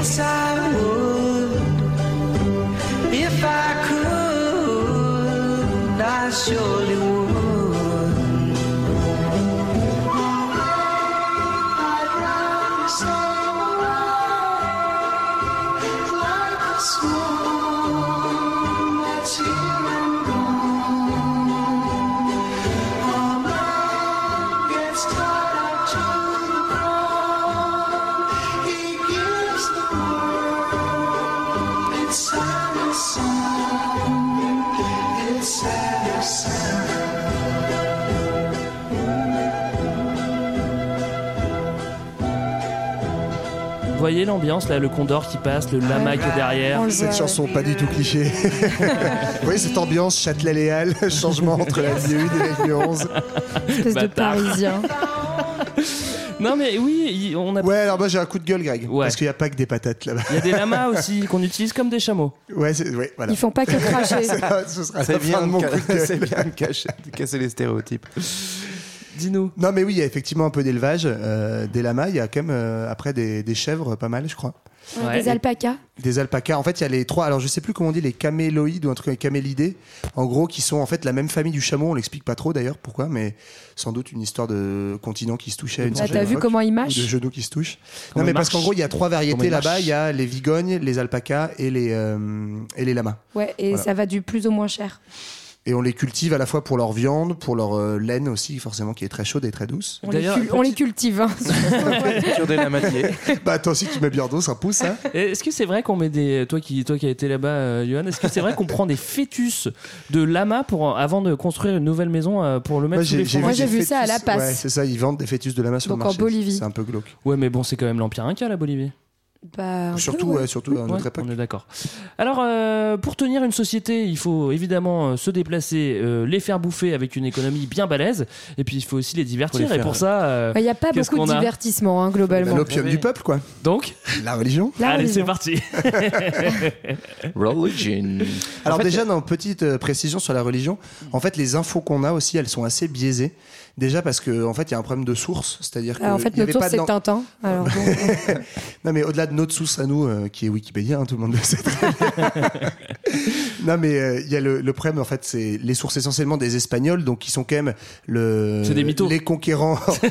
Speaker 1: Yes, I would. If I could, I surely would.
Speaker 7: Voyez l'ambiance là, le condor qui passe, le lama qui est derrière.
Speaker 3: Cette chanson, pas du tout cliché. Vous voyez cette ambiance Châtelet-Léal, changement entre la ligne 1 et la ligne 11.
Speaker 4: Espèce de parisien.
Speaker 7: Non mais oui, on a.
Speaker 3: Ouais, alors moi j'ai un coup de gueule, Greg. Parce qu'il n'y a pas que des patates là-bas.
Speaker 7: Il y a des lamas aussi qu'on utilise comme des chameaux.
Speaker 3: Ouais, c'est- ouais, voilà.
Speaker 4: Ils font pas que cracher.
Speaker 3: Ce sera
Speaker 2: C'est
Speaker 3: la
Speaker 2: bien,
Speaker 3: fin de mon
Speaker 2: de
Speaker 3: coup de
Speaker 2: ca-
Speaker 3: gueule.
Speaker 2: c'est bien de cacher- de casser les stéréotypes.
Speaker 7: Dis-nous.
Speaker 3: Non, mais oui, il y a effectivement un peu d'élevage, euh, des lamas. Il y a quand même euh, après des, des chèvres, pas mal, je crois.
Speaker 4: Ouais, Des alpacas.
Speaker 3: Des alpacas. En fait, il y a les trois. Alors, je sais plus comment on dit, les caméloïdes ou un truc comme camélidés. En gros, qui sont en fait la même famille du chameau. On l'explique pas trop d'ailleurs pourquoi, mais sans doute une histoire de continent qui se touchait à une certaine
Speaker 4: t'as vu comment ils mâchent
Speaker 3: De genoux qui se touchent.
Speaker 7: Comment
Speaker 3: non, mais parce qu'en gros, il y a trois variétés là-bas. Il y a les vigognes, les alpacas et les, euh, et les lamas.
Speaker 4: Ouais, et
Speaker 3: Voilà.
Speaker 4: ça va du plus au moins cher.
Speaker 3: Et on les cultive à la fois pour leur viande, pour leur euh, laine aussi, forcément, qui est très chaude et très douce.
Speaker 4: On, les, cul- on les cultive. hein.
Speaker 2: Sur des lamatiers.
Speaker 3: bah, toi aussi, tu mets bien d'eau, ça pousse, hein
Speaker 7: Est-ce que c'est vrai qu'on met des. Toi qui, toi qui as été là-bas, euh, Johan, est-ce que c'est vrai qu'on prend des fœtus de lama pour, avant de construire une nouvelle maison euh, pour le mettre
Speaker 3: Moi, j'ai
Speaker 4: vu ça à La. Passe.
Speaker 3: Ouais, c'est ça, ils vendent des fœtus de lama sur
Speaker 4: Donc
Speaker 3: le
Speaker 4: en
Speaker 3: marché.
Speaker 4: Bolivie.
Speaker 3: C'est un peu glauque.
Speaker 7: Ouais, mais bon, c'est quand même l'Empire Inca, la Bolivie.
Speaker 4: Bah, peu,
Speaker 3: Surtout,
Speaker 4: ouais.
Speaker 3: ouais, surtout à notre
Speaker 1: Ouais,
Speaker 3: époque.
Speaker 1: on est d'accord. Alors, euh, pour tenir une société, il faut évidemment euh, se déplacer, euh, les faire bouffer avec une économie bien balèze, et puis il faut aussi les divertir. Et pour ça, euh,
Speaker 4: Bah, Il n'y a pas beaucoup de divertissement, hein, globalement.
Speaker 3: L'opium
Speaker 1: Ouais.
Speaker 3: du peuple, quoi.
Speaker 1: donc,
Speaker 3: La religion.
Speaker 4: La
Speaker 1: allez, c'est
Speaker 4: religion.
Speaker 1: parti.
Speaker 2: Religion.
Speaker 3: Alors
Speaker 2: En fait,
Speaker 3: déjà, dans petite euh, précision sur la religion, en fait, les infos qu'on a aussi, elles sont assez biaisées. Déjà parce que en fait, il y a un problème de source, c'est-à-dire que
Speaker 4: Ah, en fait,
Speaker 3: il y avait
Speaker 4: notre source,
Speaker 3: pas
Speaker 4: c'est Tintin. Alors, bon,
Speaker 3: Non, mais au-delà de notre source à nous, euh, qui est Wikipédia, hein, tout le monde le sait très bien. non, mais euh, il y a le, le problème, en fait, c'est les sources essentiellement des Espagnols, donc qui sont quand même le,
Speaker 1: C'est des mythos.
Speaker 3: les conquérants. les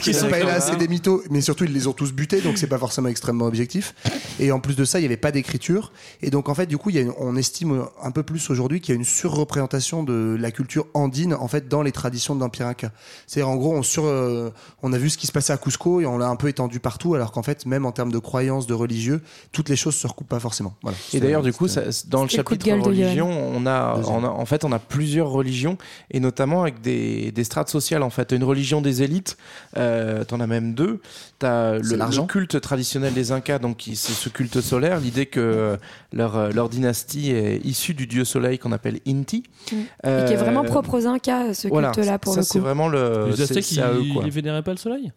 Speaker 1: Qui sont ça.
Speaker 3: c'est des mythos, mais surtout, ils les ont tous butés, donc c'est pas forcément extrêmement objectif. Et en plus de ça, il n'y avait pas d'écriture. Et donc, en fait, du coup, il y a une- on estime un peu plus aujourd'hui qu'il y a une surreprésentation de la culture andine, en fait, dans les traditions de l'Empire Inca. C'est-à-dire, en gros, on, sur, euh, on a vu ce qui se passait à Cusco et on l'a un peu étendu partout, alors qu'en fait, même en termes de croyances, de religieux, toutes les choses se recoupent pas forcément. Voilà.
Speaker 2: Et d'ailleurs, du coup, ça- dans le chapitre
Speaker 4: de
Speaker 2: religion, on a,
Speaker 3: Deuxième.
Speaker 2: on a- en fait, on a plusieurs religions, et notamment avec des, des strates sociales. En fait, une religion des élites, euh, t'en as même deux. T'as
Speaker 3: C'est
Speaker 2: le, le culte traditionnel des Incas, donc c'est ce culte solaire, l'idée que euh, leur, euh, leur dynastie est issue du dieu soleil qu'on appelle Inti.
Speaker 4: Mm. et qui est vraiment
Speaker 2: Euh,
Speaker 4: propre aux Incas, ce
Speaker 2: voilà,
Speaker 4: culte-là, pour
Speaker 2: ça
Speaker 4: le
Speaker 2: c'est
Speaker 4: coup.
Speaker 2: vraiment le.
Speaker 1: les
Speaker 2: c'est-
Speaker 1: Aztèques,
Speaker 2: c'est
Speaker 1: ils, ils vénéraient pas le soleil?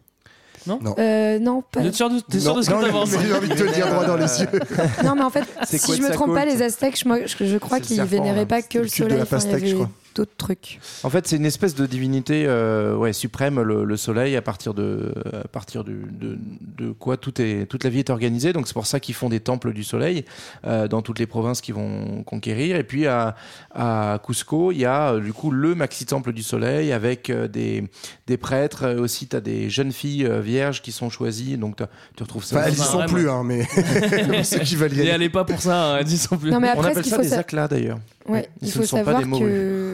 Speaker 4: Euh, non, pas...
Speaker 1: T'es sûr de, t'es sûr
Speaker 3: Non,
Speaker 1: de ce que
Speaker 3: non,
Speaker 1: t'avances
Speaker 3: mais j'ai envie de te le dire droit dans les yeux.
Speaker 4: non, mais en fait,
Speaker 2: C'est
Speaker 4: si je me trompe pas, les Aztèques, je, je, crois
Speaker 2: C'est
Speaker 4: qu'ils vénéraient
Speaker 2: hein.
Speaker 4: pas que le
Speaker 3: le culte de
Speaker 4: soleil.
Speaker 3: la pastèque, je crois.
Speaker 4: D'autres trucs.
Speaker 2: En fait, c'est une espèce de divinité euh, ouais, suprême, le, le soleil, à partir de, à partir de, de, de quoi tout est, toute la vie est organisée. Donc c'est pour ça qu'ils font des temples du soleil euh, dans toutes les provinces qu'ils vont conquérir. Et puis à, à Cusco, il y a euh, du coup le maxi temple du soleil avec des, des prêtres. Aussi, tu as des jeunes filles vierges qui sont choisies. Donc t'as- tu retrouves ça.
Speaker 3: Enfin, elles y sont plus, hein, mais ceux qui veulent y
Speaker 1: Et
Speaker 3: aller.
Speaker 1: allez pas pour ça, hein, disons plus.
Speaker 4: Non, mais
Speaker 2: On
Speaker 4: après,
Speaker 2: appelle ça
Speaker 4: faut
Speaker 2: des aclas d'ailleurs.
Speaker 4: Ouais,
Speaker 2: Ils
Speaker 4: il
Speaker 2: ce
Speaker 4: faut
Speaker 2: ne sont pas
Speaker 4: savoir
Speaker 2: des morues.
Speaker 4: que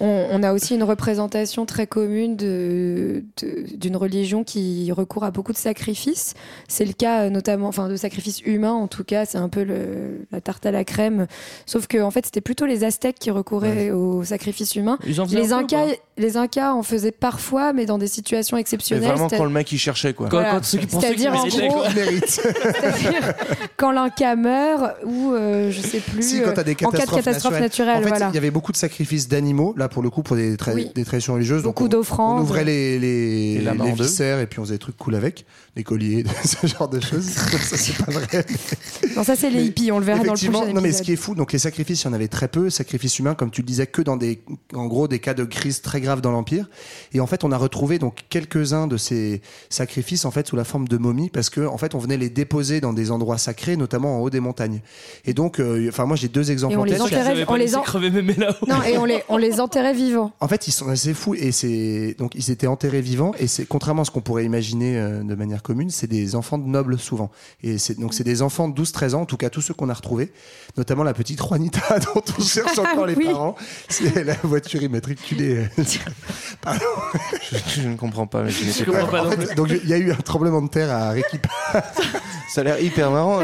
Speaker 4: on, on a aussi une représentation très commune de- de- d'une religion qui recourt à beaucoup de sacrifices. C'est le cas euh, notamment, enfin de sacrifices humains en tout cas, c'est un peu le- la tarte à la crème. Sauf que en fait, c'était plutôt les Aztèques qui recouraient aux sacrifices humains.
Speaker 1: Ils en faisaient
Speaker 4: Les Incas. Les Incas en faisaient parfois, mais dans des situations
Speaker 2: Mais
Speaker 4: exceptionnelles.
Speaker 2: vraiment
Speaker 4: c'est-
Speaker 2: quand le mec il cherchait quoi.
Speaker 1: Quand-
Speaker 4: Voilà.
Speaker 1: quand ceux qui- pour ceux qui
Speaker 4: C'est-à-dire, quand l'Inca meurt ou euh, je sais plus
Speaker 3: Si, quand t'as des
Speaker 4: euh, en cas de
Speaker 3: catastrophes
Speaker 4: catastrophe
Speaker 3: naturelles.
Speaker 4: naturelle,
Speaker 3: En fait,
Speaker 4: voilà.
Speaker 3: il y avait beaucoup de sacrifices d'animaux, là pour le coup, pour des, tra-
Speaker 4: Oui.
Speaker 3: des traditions religieuses.
Speaker 4: Beaucoup d'offrandes.
Speaker 3: On ouvrait les, les, les viscères et puis on faisait des trucs cool avec, des colliers, ce genre de choses. ça, c'est pas vrai.
Speaker 4: Non, ça c'est les
Speaker 3: Mais
Speaker 4: hippies, on le verra dans le
Speaker 3: Effectivement,
Speaker 4: prochain
Speaker 3: non mais ce
Speaker 4: épisode.
Speaker 3: qui est fou, donc les sacrifices, il y en avait très peu, sacrifices humains, comme tu le disais, que dans des, en gros, des cas de crise très graves dans l'empire. Et en fait, on a retrouvé donc quelques-uns de ces sacrifices en fait sous la forme de momies, parce que en fait, on venait les déposer dans des endroits sacrés, notamment en haut des montagnes. Et donc, euh, enfin, moi, j'ai deux exemples
Speaker 4: Et on
Speaker 3: en
Speaker 4: les
Speaker 3: tête.
Speaker 1: Ils
Speaker 4: enterrait- on les en-. Non, et on les, on les enterrait vivants.
Speaker 3: En fait, ils sont assez fous et c'est donc ils étaient enterrés vivants et c'est contrairement à ce qu'on pourrait imaginer euh, de manière commune, c'est des enfants de nobles souvent. Et c'est donc c'est des enfants de 12-13 ans, en tout cas tous ceux qu'on a retrouvés, notamment la petite Juanita dont on cherche encore les
Speaker 4: Oui.
Speaker 3: parents. C'est la voiture immatriculée. Pardon.
Speaker 2: Je, je ne comprends pas, mais je
Speaker 1: Je comprends
Speaker 2: pas.
Speaker 1: pas
Speaker 3: En
Speaker 1: non
Speaker 3: fait, donc il y a eu un tremblement de terre à Arequipa.
Speaker 2: Ça a l'air hyper marrant.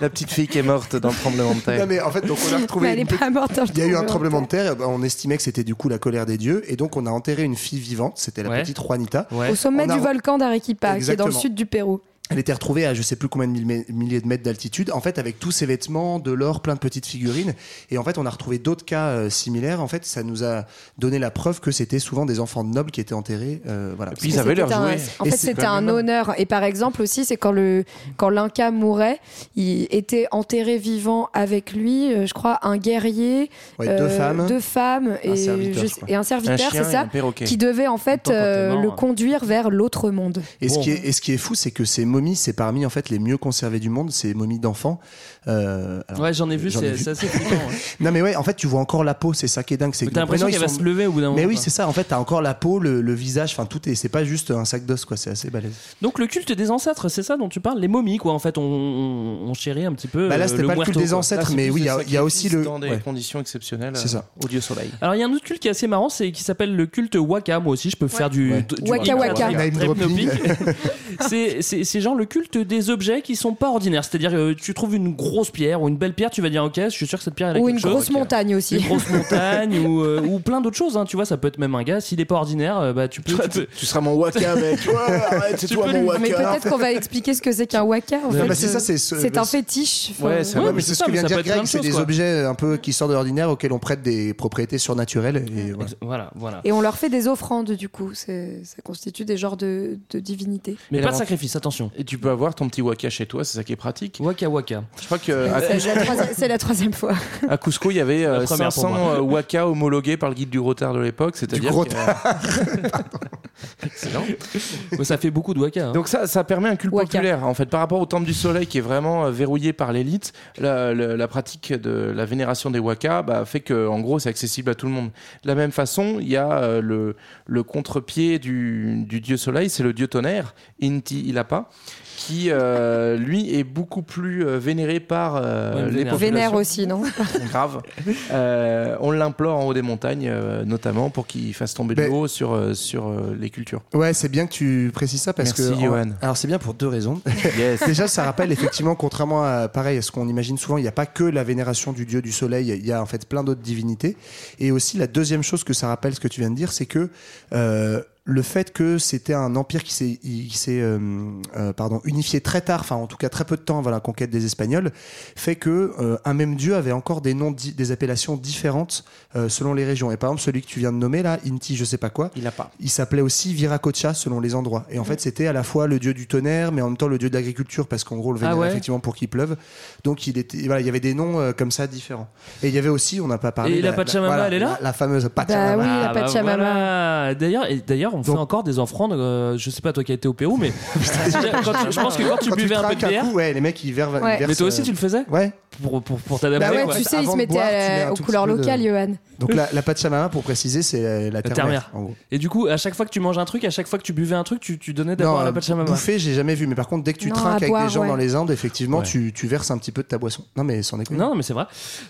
Speaker 2: la petite fille qui est morte dans le tremblement de terre.
Speaker 3: Non mais en fait donc on a retrouvé
Speaker 4: Mais elle est pas morte.
Speaker 3: Il y a eu un
Speaker 4: tremblement
Speaker 3: de terre, on estimait que c'était du coup la colère des dieux, et donc on a enterré une fille vivante, c'était la
Speaker 1: Ouais.
Speaker 3: petite Juanita.
Speaker 1: Ouais.
Speaker 4: Au sommet
Speaker 3: On a-
Speaker 4: du volcan d'Arequipa, qui est dans le sud du Pérou.
Speaker 3: Elle était retrouvée à je sais plus combien de milliers de mètres d'altitude, en fait avec tous ses vêtements, de l'or, plein de petites figurines. Et en fait on a retrouvé d'autres cas euh, similaires. En fait ça nous a donné la preuve que c'était souvent des enfants de nobles qui étaient enterrés. euh, voilà.
Speaker 2: Et puis ils avaient leur
Speaker 4: un-
Speaker 2: jouet.
Speaker 4: En
Speaker 3: Et
Speaker 4: fait, c'était un
Speaker 2: même-
Speaker 4: honneur. Et par exemple aussi, c'est quand le quand l'Inca mourait, il était enterré vivant avec lui, euh, je crois, un guerrier,
Speaker 3: Ouais,
Speaker 4: euh,
Speaker 3: deux femmes.
Speaker 4: deux femmes et,
Speaker 3: serviteur,
Speaker 4: je-
Speaker 3: crois.
Speaker 4: et un
Speaker 2: Un
Speaker 4: serviteur, c'est
Speaker 2: un
Speaker 4: ça, qui devait en fait euh, le conduire vers l'autre monde.
Speaker 3: Et, ce
Speaker 1: Bon.
Speaker 3: qui est, et ce qui est fou, c'est que ces momies, c'est parmi en fait les mieux conservées du monde, ces momies d'enfants. Euh,
Speaker 1: Ouais, j'en ai vu, c'est c'est assez flippant. ouais.
Speaker 3: Non mais ouais, en fait tu vois encore la peau, c'est ça qui est dingue. C'est
Speaker 1: T'as l'impression qu'elle va se lever au bout d'un moment.
Speaker 3: Mais oui, c'est ça. En fait, t'as encore la peau, le, le visage, enfin tout est. C'est pas juste un sac d'os, quoi. C'est assez balèze.
Speaker 1: Donc le culte des ancêtres, c'est ça dont tu parles, les momies quoi. En fait, on, on, on chérit un petit peu.
Speaker 3: Bah là,
Speaker 1: euh,
Speaker 3: c'était
Speaker 1: le
Speaker 3: pas le culte
Speaker 1: muerto,
Speaker 3: des ancêtres,
Speaker 2: Là, c'est
Speaker 3: mais oui, il y, a- il y a aussi le.
Speaker 2: Dans des conditions exceptionnelles
Speaker 3: C'est
Speaker 2: euh,
Speaker 3: ça.
Speaker 2: au dieu soleil.
Speaker 1: Alors il y a un autre culte qui est assez marrant, c'est qui s'appelle le culte Waka. Moi aussi, je peux faire du,
Speaker 4: Waka Waka.
Speaker 1: c'est c'est- c'est gens le culte des objets qui sont pas ordinaires. C'est-à-dire, euh, tu trouves une grosse pierre ou une belle pierre, tu vas dire, ok, je suis sûr que cette pierre elle a
Speaker 4: Ou
Speaker 1: quelque
Speaker 4: une
Speaker 1: chose.
Speaker 4: grosse montagne aussi.
Speaker 1: Une grosse montagne ou, euh, ou plein d'autres choses. hein. Tu vois, ça peut être même un gars. S'il est pas ordinaire, euh, bah tu peux. tu peux-
Speaker 2: Tu seras mon waka, mec. Ouais, arrête, c'est
Speaker 1: Tu
Speaker 2: toi
Speaker 1: peux
Speaker 2: mon
Speaker 1: lui-
Speaker 2: waka.
Speaker 4: Mais peut-être qu'on va expliquer ce que c'est qu'un waka. En fait,
Speaker 3: bah, c'est ça, c'est ce-
Speaker 4: c'est un fétiche. Enfin,
Speaker 2: Ouais, c'est
Speaker 3: Ouais,
Speaker 2: vrai.
Speaker 3: mais c'est ce
Speaker 1: ça,
Speaker 3: que
Speaker 1: mais
Speaker 3: vient de
Speaker 1: ça
Speaker 3: dire
Speaker 1: peut être plein
Speaker 3: Greg,
Speaker 1: de
Speaker 3: c'est
Speaker 1: choses,
Speaker 3: des
Speaker 1: quoi.
Speaker 3: objets un peu qui sortent de l'ordinaire auxquels on prête des propriétés surnaturelles. Et voilà.
Speaker 1: Voilà, voilà.
Speaker 4: Et on leur fait des offrandes, du coup. C'est- Ça constitue des genres de, de divinités.
Speaker 1: Mais pas de sacrifice, attention.
Speaker 2: Et tu peux avoir ton petit waka chez toi, c'est ça qui est pratique.
Speaker 1: Waka waka.
Speaker 2: Je crois que à,
Speaker 4: C'est la, troisième- c'est la troisième fois.
Speaker 2: à Cusco, il y avait euh,
Speaker 1: La première pour
Speaker 2: 500
Speaker 1: moi.
Speaker 2: euh, waka homologués par le guide du retard de l'époque, c'est-à-dire
Speaker 3: gros
Speaker 2: que- Excellent.
Speaker 1: Ça fait beaucoup de waka. hein.
Speaker 2: Donc ça, ça permet un culte
Speaker 4: Waka.
Speaker 2: populaire. En fait, par rapport au temple du soleil qui est vraiment euh, verrouillé par l'élite, la, la- la pratique de la vénération des waka bah, fait que, en gros, c'est accessible à tout le monde. De la même façon, il y a euh, le, le contre-pied du, du dieu soleil, c'est le dieu tonnerre, Inti Ilapa, qui euh, lui est beaucoup plus euh, vénéré par euh,
Speaker 1: Ouais,
Speaker 2: les populations.
Speaker 4: Vénère aussi, non
Speaker 2: Grave. Euh, on l'implore en haut des montagnes, euh, notamment pour qu'il fasse tomber de
Speaker 3: Mais-
Speaker 2: l'eau sur, sur euh, les cultures.
Speaker 3: Ouais, c'est bien que tu précises ça parce
Speaker 2: Merci,
Speaker 3: que.
Speaker 2: Johan.
Speaker 3: Alors c'est bien pour deux raisons.
Speaker 2: Yes.
Speaker 3: Déjà, ça rappelle effectivement, contrairement à pareil à ce qu'on imagine souvent, il n'y a pas que la vénération du dieu du soleil, il y a en fait plein d'autres divinités. Et aussi, la deuxième chose que ça rappelle, ce que tu viens de dire, c'est que euh, le fait que c'était un empire qui s'est, il- qui s'est euh, euh, pardon, unifié très tard, enfin en tout cas très peu de temps avant la conquête des Espagnols, fait que euh, un même dieu avait encore des noms, des appellations différentes euh, selon les régions. Et par exemple, celui que tu viens de nommer là, Inti, je sais pas quoi,
Speaker 2: Il a pas.
Speaker 3: il s'appelait aussi Viracocha selon les endroits. Et en fait, c'était à la fois le dieu du tonnerre, mais en même temps le dieu de l'agriculture, parce qu'en gros, le
Speaker 1: Ah ouais
Speaker 3: effectivement pour qu'il pleuve. Donc, il, était, voilà, il y avait des noms euh, comme ça différents. Et il y avait aussi, on n'a pas parlé.
Speaker 1: Et la Pachamama, elle est là
Speaker 3: la, la fameuse
Speaker 4: Bah
Speaker 3: Pachamama.
Speaker 4: oui, la
Speaker 1: Ah, bah
Speaker 4: Pachamama.
Speaker 1: voilà. D'ailleurs, et on fait
Speaker 3: Donc-
Speaker 1: encore des offrandes. euh, je sais pas toi qui as été au Pérou, mais quand tu- je pense que quand tu
Speaker 3: Quand
Speaker 1: buvais un peu de bière,
Speaker 3: coup, ouais, les mecs, ils versent.
Speaker 4: Ouais.
Speaker 3: ils versent,
Speaker 1: mais toi aussi
Speaker 3: euh,
Speaker 1: tu le faisais
Speaker 3: Ouais.
Speaker 1: pour pour pour t'adapter.
Speaker 4: Bah ouais,
Speaker 1: quoi.
Speaker 4: tu sais, ils
Speaker 3: Avant
Speaker 4: se
Speaker 3: de
Speaker 4: mettaient
Speaker 3: boire, tu un
Speaker 4: aux
Speaker 3: tout
Speaker 4: couleurs
Speaker 3: petit peu de-
Speaker 4: locales, Johan.
Speaker 3: Donc, la, la Pachamama, pour préciser, c'est la, la terre-mère,
Speaker 1: terre-mère.
Speaker 3: en gros.
Speaker 1: Et du coup, à chaque fois que tu manges un truc, à chaque fois que tu buvais un truc, tu, tu donnais d'abord à la
Speaker 3: euh,
Speaker 1: Pachamama.
Speaker 3: bouffer, j'ai jamais vu. Mais par contre, dès que tu
Speaker 4: Non,
Speaker 3: trinques avec
Speaker 4: boire,
Speaker 3: des gens
Speaker 4: ouais.
Speaker 3: dans les Indes, effectivement,
Speaker 1: Ouais.
Speaker 3: tu, tu verses un petit peu de ta boisson. Non, mais sans déconner.
Speaker 1: Non, mais c'est vrai.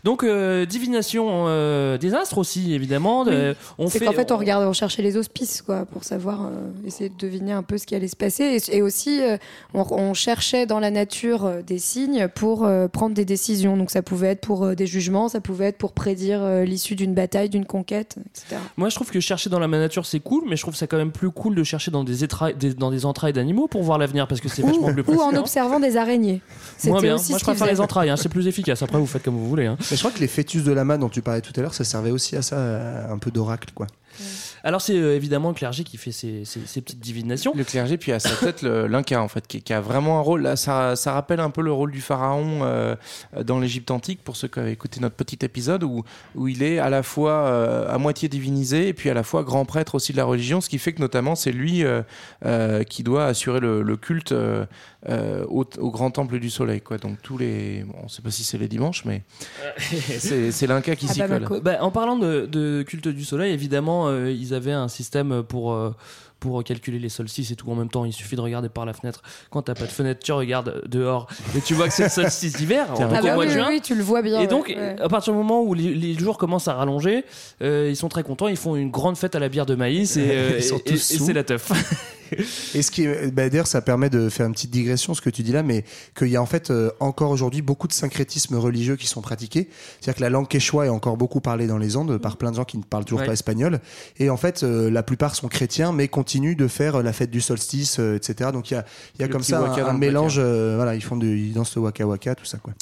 Speaker 1: Donc euh, divination euh, des astres aussi, évidemment. Euh, on
Speaker 4: C'est
Speaker 1: fait.
Speaker 4: qu'en fait, on regardait, on cherchait les auspices, quoi, pour savoir, euh, essayer de deviner un peu ce qui allait se passer. Et, et aussi, euh, on, on cherchait dans la nature euh, des signes pour euh, prendre des décisions. Donc, ça pouvait être pour euh, des jugements, ça pouvait être pour prédire euh, l'issue d'une bataille, d'une conquête, etc.
Speaker 1: Moi, je trouve que chercher dans la nature c'est cool, mais je trouve ça quand même plus cool de chercher dans des, dans des entrailles d'animaux pour voir l'avenir parce que c'est vachement plus
Speaker 4: Ou
Speaker 1: précis.
Speaker 4: en
Speaker 1: hein.
Speaker 4: observant des araignées.
Speaker 1: Bien.
Speaker 4: aussi
Speaker 1: Moi, je préfère les entrailles. hein, C'est plus efficace. Après, vous faites comme vous voulez. hein.
Speaker 3: Mais je crois que les fœtus de lama dont tu parlais tout à l'heure, ça servait aussi à ça, un peu d'oracle, quoi.
Speaker 1: Alors, c'est euh, évidemment le clergé qui fait ses, ses- ses petites divinations.
Speaker 2: Le clergé, puis à sa tête, l'Inca, en fait, qui, qui a vraiment un rôle. Là, ça, ça rappelle un peu le rôle du pharaon euh, dans l'Égypte antique, pour ceux qui avaient écouté notre petit épisode, où, où il est à la fois euh, à moitié divinisé et puis à la fois grand prêtre aussi de la religion, ce qui fait que notamment c'est lui euh, euh, qui doit assurer le, le culte euh, euh, au, au grand temple du soleil. Quoi. Donc tous les. Bon, on ne sait pas si c'est les dimanches, mais c'est l'Inca qui s'y colle.
Speaker 4: Bamako.
Speaker 1: Bah, en parlant de, de culte du soleil, évidemment, euh, ils avaient un système pour. Pour calculer les solstices et tout en même temps, il suffit de regarder par la fenêtre. Quand t'as pas de fenêtre, tu regardes dehors et tu vois que c'est le solstice d'hiver,
Speaker 4: Ah bah oui,
Speaker 1: de
Speaker 4: oui, tu le vois bien.
Speaker 1: Et donc,
Speaker 4: ouais,
Speaker 1: à partir du moment où les, les jours commencent à rallonger, euh, ils sont très contents. Ils font une grande fête à la bière de maïs et, euh,
Speaker 3: Ils sont
Speaker 1: et-
Speaker 3: tous
Speaker 1: et- c'est la teuf.
Speaker 3: Et ce qui est, bah, d'ailleurs, ça permet de faire une petite digression, ce que tu dis là, mais qu'il y a en fait euh, encore aujourd'hui beaucoup de syncrétismes religieux qui sont pratiqués. C'est-à-dire que la langue quechua est encore beaucoup parlée dans les Andes par plein de gens qui ne parlent toujours
Speaker 1: Ouais.
Speaker 3: pas espagnol. Et en fait, euh, la plupart sont chrétiens, mais continuent de faire euh, la fête du solstice, euh, etc. Donc il y a, y comme ça un, mélange. euh, voilà, ils font du, ils dansent le waka waka, tout ça quoi.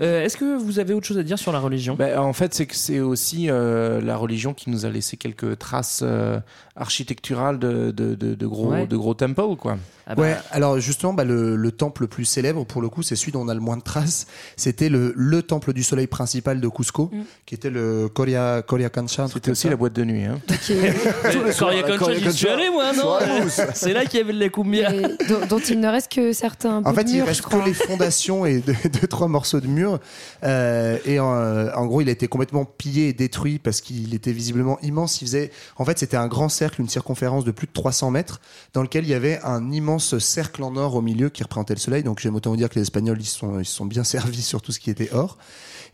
Speaker 1: Euh, Est-ce que vous avez autre chose à dire sur la religion?
Speaker 2: Ben, en fait, c'est que c'est aussi euh, la religion qui nous a laissé quelques traces euh, architecturales de, de, de, de gros,
Speaker 1: Ouais.
Speaker 2: de gros temples, quoi.
Speaker 1: Ah bah,
Speaker 3: Ouais, alors justement, bah, le, le temple le plus célèbre, pour le coup, c'est celui dont on a le moins de traces. C'était le, le temple du soleil principal de Cusco,
Speaker 4: Mm.
Speaker 3: qui était le Coria, Coria Cancha.
Speaker 2: C'était aussi
Speaker 3: ça.
Speaker 2: la boîte de nuit. Hein.
Speaker 1: Coria j'y suis
Speaker 3: Concha.
Speaker 1: allé moi, non. C'est là qu'il y avait de la cumbia.
Speaker 4: dont, dont il ne reste que certains
Speaker 3: En fait,
Speaker 4: de
Speaker 3: il reste que les fondations et deux, deux, trois morceaux de mur. Euh, et en, en gros, il a été complètement pillé et détruit parce qu'il était visiblement immense. Il faisait, en fait, c'était un grand cercle, une circonférence de plus de 300 mètres, dans lequel il y avait un immense cercle en or au milieu qui représentait le soleil. Donc, j'aime autant vous dire que les Espagnols, ils se sont, ils sont bien servis sur tout ce qui était or.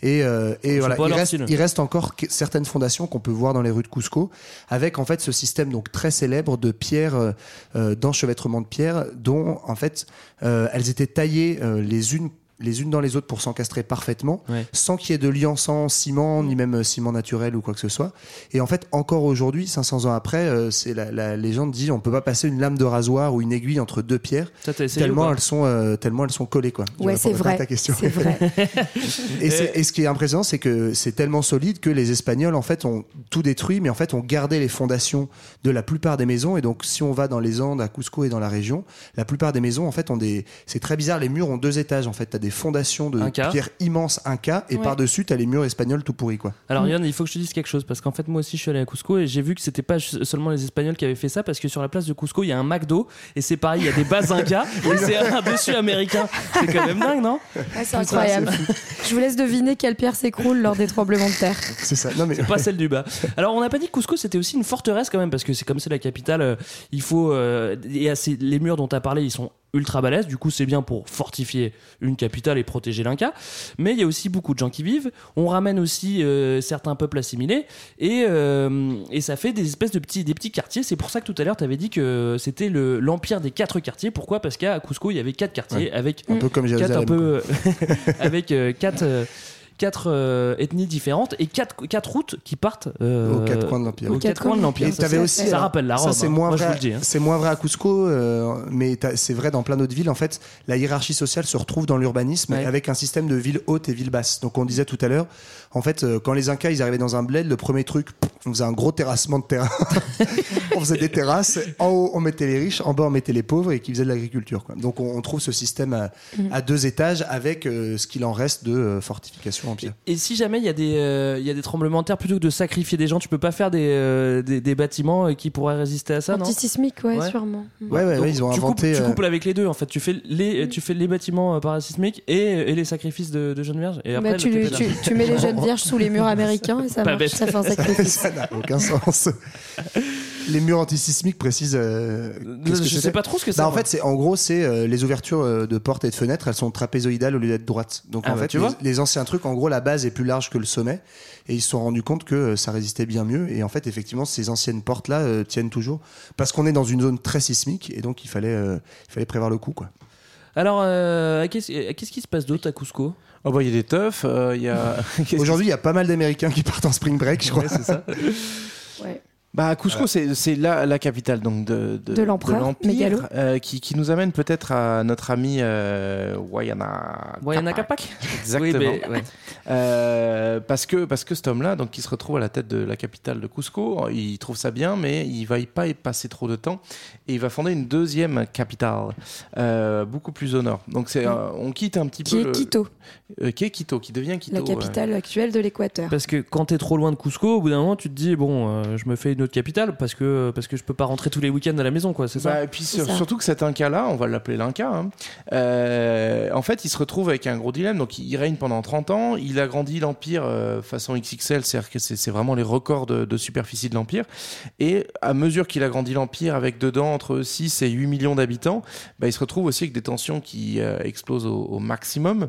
Speaker 3: Et, euh, et voilà, il reste,
Speaker 1: style.
Speaker 3: il reste encore certaines fondations qu'on peut voir dans les rues de Cusco, avec en fait ce système donc très célèbre de pierres, euh, euh, d'enchevêtrement de pierres, dont en fait euh, elles étaient taillées euh, les unes les unes dans les autres pour s'encastrer parfaitement,
Speaker 1: Ouais.
Speaker 3: sans qu'il y ait de liant sans ciment, ni même euh, ciment naturel ou quoi que ce soit. Et en fait, encore aujourd'hui, 500 ans après, euh, c'est la, la légende dit on peut pas passer une lame de rasoir ou une aiguille entre deux pierres
Speaker 1: Ça,
Speaker 3: tellement elles sont euh, tellement elles sont collées quoi.
Speaker 4: Ouais, c'est vrai.
Speaker 3: ta question.
Speaker 4: Vrai.
Speaker 3: Et, ce qui est impressionnant, c'est que c'est tellement solide que les Espagnols, en fait, ont tout détruit, mais en fait, ont gardé les fondations de la plupart des maisons. Et donc, si on va dans les Andes, à Cusco et dans la région, la plupart des maisons, en fait, ont des. C'est très bizarre. Les murs ont deux étages. En fait, des fondations de
Speaker 1: Inca.
Speaker 3: pierre immenses Inca, et
Speaker 1: Ouais.
Speaker 3: par-dessus, t'as les murs espagnols tout pourris, quoi.
Speaker 1: Alors Yann, il faut que je te dise quelque chose parce qu'en fait moi aussi je suis allé à Cusco et j'ai vu que c'était pas seulement les Espagnols qui avaient fait ça parce que sur la place de Cusco il y a un McDo et c'est pareil il y a des bases Inca et c'est un dessus américain. C'est quand même dingue non?
Speaker 4: Ouais, c'est incroyable. Je vous laisse deviner quelle pierre s'écroule lors des tremblements de terre.
Speaker 3: C'est ça. Non, mais.
Speaker 1: C'est pas celle du bas. Alors on n'a pas dit que Cusco c'était aussi une forteresse quand même parce que c'est comme c'est la capitale, euh, il faut euh, et assez- les murs dont tu as parlé ils sont ultra balèzes. Du coup c'est bien pour fortifier une capitale et protéger l'Inca. Mais il y a aussi beaucoup de gens qui vivent. On ramène aussi euh, certains peuples assimilés et euh, et ça fait des espèces de petits des petits quartiers. C'est pour ça que tout à l'heure tu avais dit que c'était le l'empire des quatre quartiers. Pourquoi? Parce qu'à Cusco il y avait quatre quartiers
Speaker 3: Ouais.
Speaker 1: avec
Speaker 3: Un peu comme
Speaker 1: quatre
Speaker 3: Jérusalem.
Speaker 1: un peu avec euh, quatre quatre euh, ethnies différentes et quatre, quatre routes qui partent euh,
Speaker 3: Aux quatre coins de l'Empire.
Speaker 1: aux quatre coins de l'Empire.
Speaker 3: Et
Speaker 1: Ça,
Speaker 3: t'avais
Speaker 1: ça-
Speaker 3: aussi,
Speaker 1: ça
Speaker 3: alors,
Speaker 1: rappelle la
Speaker 3: ça,
Speaker 1: Rome.
Speaker 3: c'est
Speaker 1: hein.
Speaker 3: moins
Speaker 1: Moi,
Speaker 3: vrai.
Speaker 1: hein.
Speaker 3: C'est moins vrai à Cusco, euh, mais c'est vrai dans plein d'autres villes. En fait, la hiérarchie sociale se retrouve dans l'urbanisme
Speaker 1: Ouais.
Speaker 3: avec un système de ville haute et ville basse. Donc, on disait tout à l'heure, en fait, euh, quand les Incas ils arrivaient dans un bled, le premier truc, on faisait un gros terrassement de terrain. on faisait des terrasses. En haut, on mettait les riches. En bas, on mettait les pauvres et qui faisaient de l'agriculture. quoi. Donc, on, trouve ce système à,
Speaker 1: Mm.
Speaker 3: à deux étages avec euh, ce qu'il en reste de euh, fortification empire.
Speaker 1: Et si jamais il y, a des, euh, il y a des tremblements de terre, plutôt que de sacrifier des gens, tu peux pas faire des, euh, des, des bâtiments qui pourraient résister à ça, non?
Speaker 4: Antisismique, ouais,
Speaker 1: Ouais.
Speaker 4: sûrement.
Speaker 3: Ouais, ouais,
Speaker 1: Donc,
Speaker 3: ouais, ils ont
Speaker 1: tu
Speaker 3: inventé.
Speaker 1: Couples, tu couples avec les deux, en fait. Tu fais les, tu fais les bâtiments parasismiques et, et les sacrifices de, de jeunes vierges. Et après,
Speaker 4: Bah, tu,
Speaker 1: le
Speaker 4: tu, tu mets les jeunes vierges sous les murs américains et ça
Speaker 1: Pas
Speaker 4: marche,
Speaker 1: bête.
Speaker 4: ça fait un sacrifice.
Speaker 3: ça n'a aucun sens. Les murs antisismiques précisent. euh, qu'est-ce que
Speaker 1: je sais pas trop ce que c'est.
Speaker 3: Bah, en
Speaker 1: moi.
Speaker 3: fait, c'est en gros, c'est euh, les ouvertures euh, de portes et de fenêtres, elles sont trapézoïdales au lieu d'être droites. Donc
Speaker 1: Ah
Speaker 3: en
Speaker 1: bah,
Speaker 3: fait,
Speaker 1: tu
Speaker 3: les,
Speaker 1: vois.
Speaker 3: les anciens trucs, en gros, la base est plus large que le sommet, et ils se sont rendus compte que euh, ça résistait bien mieux. Et en fait, effectivement, ces anciennes portes là euh, tiennent toujours parce qu'on est dans une zone très sismique, et donc il fallait, euh, il fallait prévoir le coup, quoi.
Speaker 1: Alors, euh, qu'est-ce qu'est-ce qui se passe d'autre à Cusco?
Speaker 2: Oh bah il y a des teufs, euh, il y a.
Speaker 3: Aujourd'hui, il y a pas mal d'Américains qui partent en spring break, je crois.
Speaker 2: Ouais, c'est ça.
Speaker 4: Ouais.
Speaker 2: Bah, Cusco, c'est c'est la, la capitale donc de,
Speaker 4: De l'empereur, Mégalo.
Speaker 2: euh, qui, qui nous amène peut-être à notre ami euh, Wayana.
Speaker 1: Wayana Capac
Speaker 2: Exactement.
Speaker 1: Oui, mais, ouais.
Speaker 2: Euh, parce que parce que cet homme-là, donc qui se retrouve à la tête de la capitale de Cusco, il trouve ça bien, mais il va y pas y passer trop de temps et il va fonder une deuxième capitale, euh, beaucoup plus au nord. Donc c'est, euh, on quitte un petit
Speaker 4: Qui
Speaker 2: peu
Speaker 4: est
Speaker 2: le-
Speaker 4: Quito,
Speaker 2: euh, qui est Quito, qui devient Quito.
Speaker 4: la
Speaker 2: euh,
Speaker 4: capitale actuelle de l'Équateur.
Speaker 1: Parce que quand t'es trop loin de Cusco, au bout d'un moment, tu te dis bon, euh, je me fais une autre capitale parce que parce que je peux pas rentrer tous les week-ends à la maison, quoi. C'est ça?
Speaker 2: Bah, et puis
Speaker 4: C'est
Speaker 2: sur-
Speaker 4: ça.
Speaker 2: surtout que cet Inca-là, on va l'appeler l'Inca, hein, euh, en fait, il se retrouve avec un gros dilemme. Donc, il règne pendant 30 ans. Il agrandit l'Empire euh, façon XXL, c'est-à-dire que c'est c'est vraiment les records de, de superficie de l'Empire. Et à mesure qu'il agrandit l'Empire avec dedans entre 6 et 8 millions d'habitants, bah, il se retrouve aussi avec des tensions qui euh, explosent au, au maximum.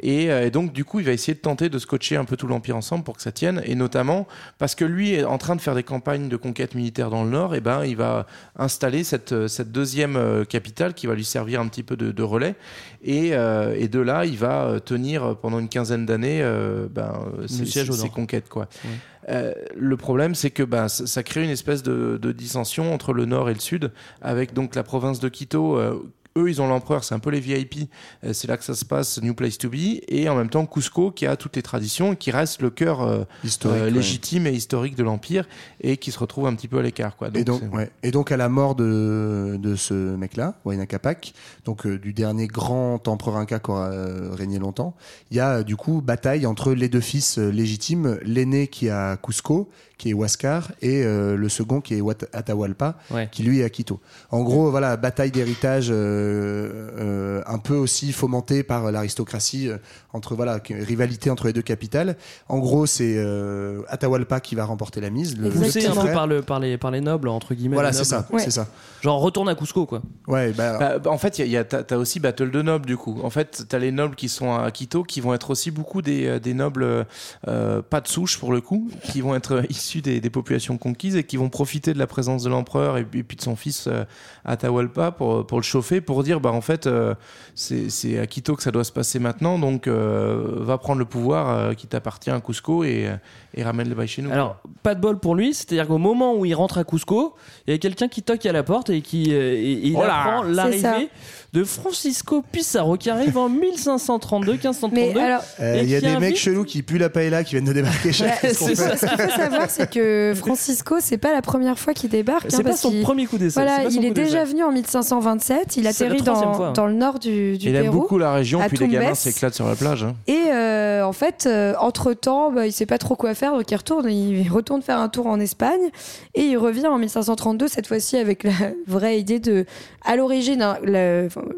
Speaker 2: Et, euh, et donc, du coup, il va essayer de tenter de scotcher un peu tout l'Empire ensemble pour que ça tienne. Et notamment parce que lui est en train de faire des campagnes de conquête militaire dans le Nord, et ben, il va installer cette, euh, cette deuxième euh, capitale qui va lui servir un petit peu de, de relais. Et, euh, et de là, il va tenir pendant une quinzaine d'années euh, ben, ses, ses- conquêtes. Quoi.
Speaker 1: Ouais.
Speaker 2: Euh, le problème, c'est que ben, ça, ça crée une espèce de, de dissension entre le Nord et le Sud, avec donc la province de Quito. euh, eux, ils ont l'empereur, c'est un peu les VIP, euh, c'est là que ça se passe, New Place to Be, et en même temps Cusco qui a toutes les traditions, qui reste le cœur euh, euh,
Speaker 3: ouais.
Speaker 2: légitime et historique de l'Empire, et qui se retrouve un petit peu à l'écart. Quoi.
Speaker 3: et, donc, ouais. et donc, à la mort de, de ce mec-là, Huayna Capac, donc euh, du dernier grand empereur inca qui aura régné longtemps, il y a du coup bataille entre les deux fils légitimes, l'aîné qui est à Cusco, qui est Huascar, et euh, le second qui est Atahualpa,
Speaker 1: Ouais.
Speaker 3: qui lui est à Quito. En gros, voilà, bataille d'héritage. Euh, euh, un peu aussi fomenté par l'aristocratie euh, entre voilà rivalité entre les deux capitales. En gros, c'est euh, Atahualpa qui va remporter la mise. Le, le
Speaker 1: Poussé un peu par, le, par, les, par les nobles, entre guillemets.
Speaker 3: Voilà, c'est
Speaker 1: nobles.
Speaker 3: ça, c'est ça.
Speaker 1: Genre, retourne à Cusco, quoi.
Speaker 3: Ouais, bah,
Speaker 2: Bah, bah, en fait, il y a, y a- t'as t'as aussi Battle de nobles du coup. En fait, t'as les nobles qui sont à Quito, qui vont être aussi beaucoup des, des nobles pas de souche pour le coup, qui vont être issus des, des populations conquises et qui vont profiter de la présence de l'empereur et, puis- et puis de son fils euh, Atahualpa pour, pour le chauffer, pour dire bah en fait euh, c'est à Quito que ça doit se passer maintenant, donc euh, va prendre le pouvoir euh, qui t'appartient à Cusco et, et ramène le bail chez nous.
Speaker 1: Alors, pas de bol pour lui, c'est-à-dire qu'au moment où il rentre à Cusco, il y a quelqu'un qui toque à la porte et qui euh, et- et il
Speaker 2: Oh
Speaker 1: apprend l'arrivée de Francisco Pizarro qui arrive en 1532, 1532.
Speaker 4: Mais alors,
Speaker 3: euh,
Speaker 1: et
Speaker 3: il y a
Speaker 1: qui
Speaker 3: des mecs chelous qui puent la paella qui viennent de débarquer.
Speaker 4: Bah,
Speaker 3: Qu'est-ce qu'on
Speaker 4: ce qu'il faut savoir, c'est que Francisco, c'est pas la première fois qu'il débarque.
Speaker 1: C'est
Speaker 4: hein,
Speaker 1: pas
Speaker 4: parce
Speaker 1: son premier coup d'essai.
Speaker 4: Voilà, il est déjà venu en 1527. Il atterrit
Speaker 1: fois, hein.
Speaker 4: dans le nord du, du
Speaker 2: il aime
Speaker 4: Pérou.
Speaker 2: beaucoup la région,
Speaker 4: à
Speaker 2: puis les gamins s'éclatent sur la plage. hein.
Speaker 4: Et euh, en fait, entre temps, il sait pas trop quoi faire, donc il retourne, il retourne faire un tour en Espagne et il revient en 1532 cette fois-ci avec la vraie idée de, à l'origine, hein,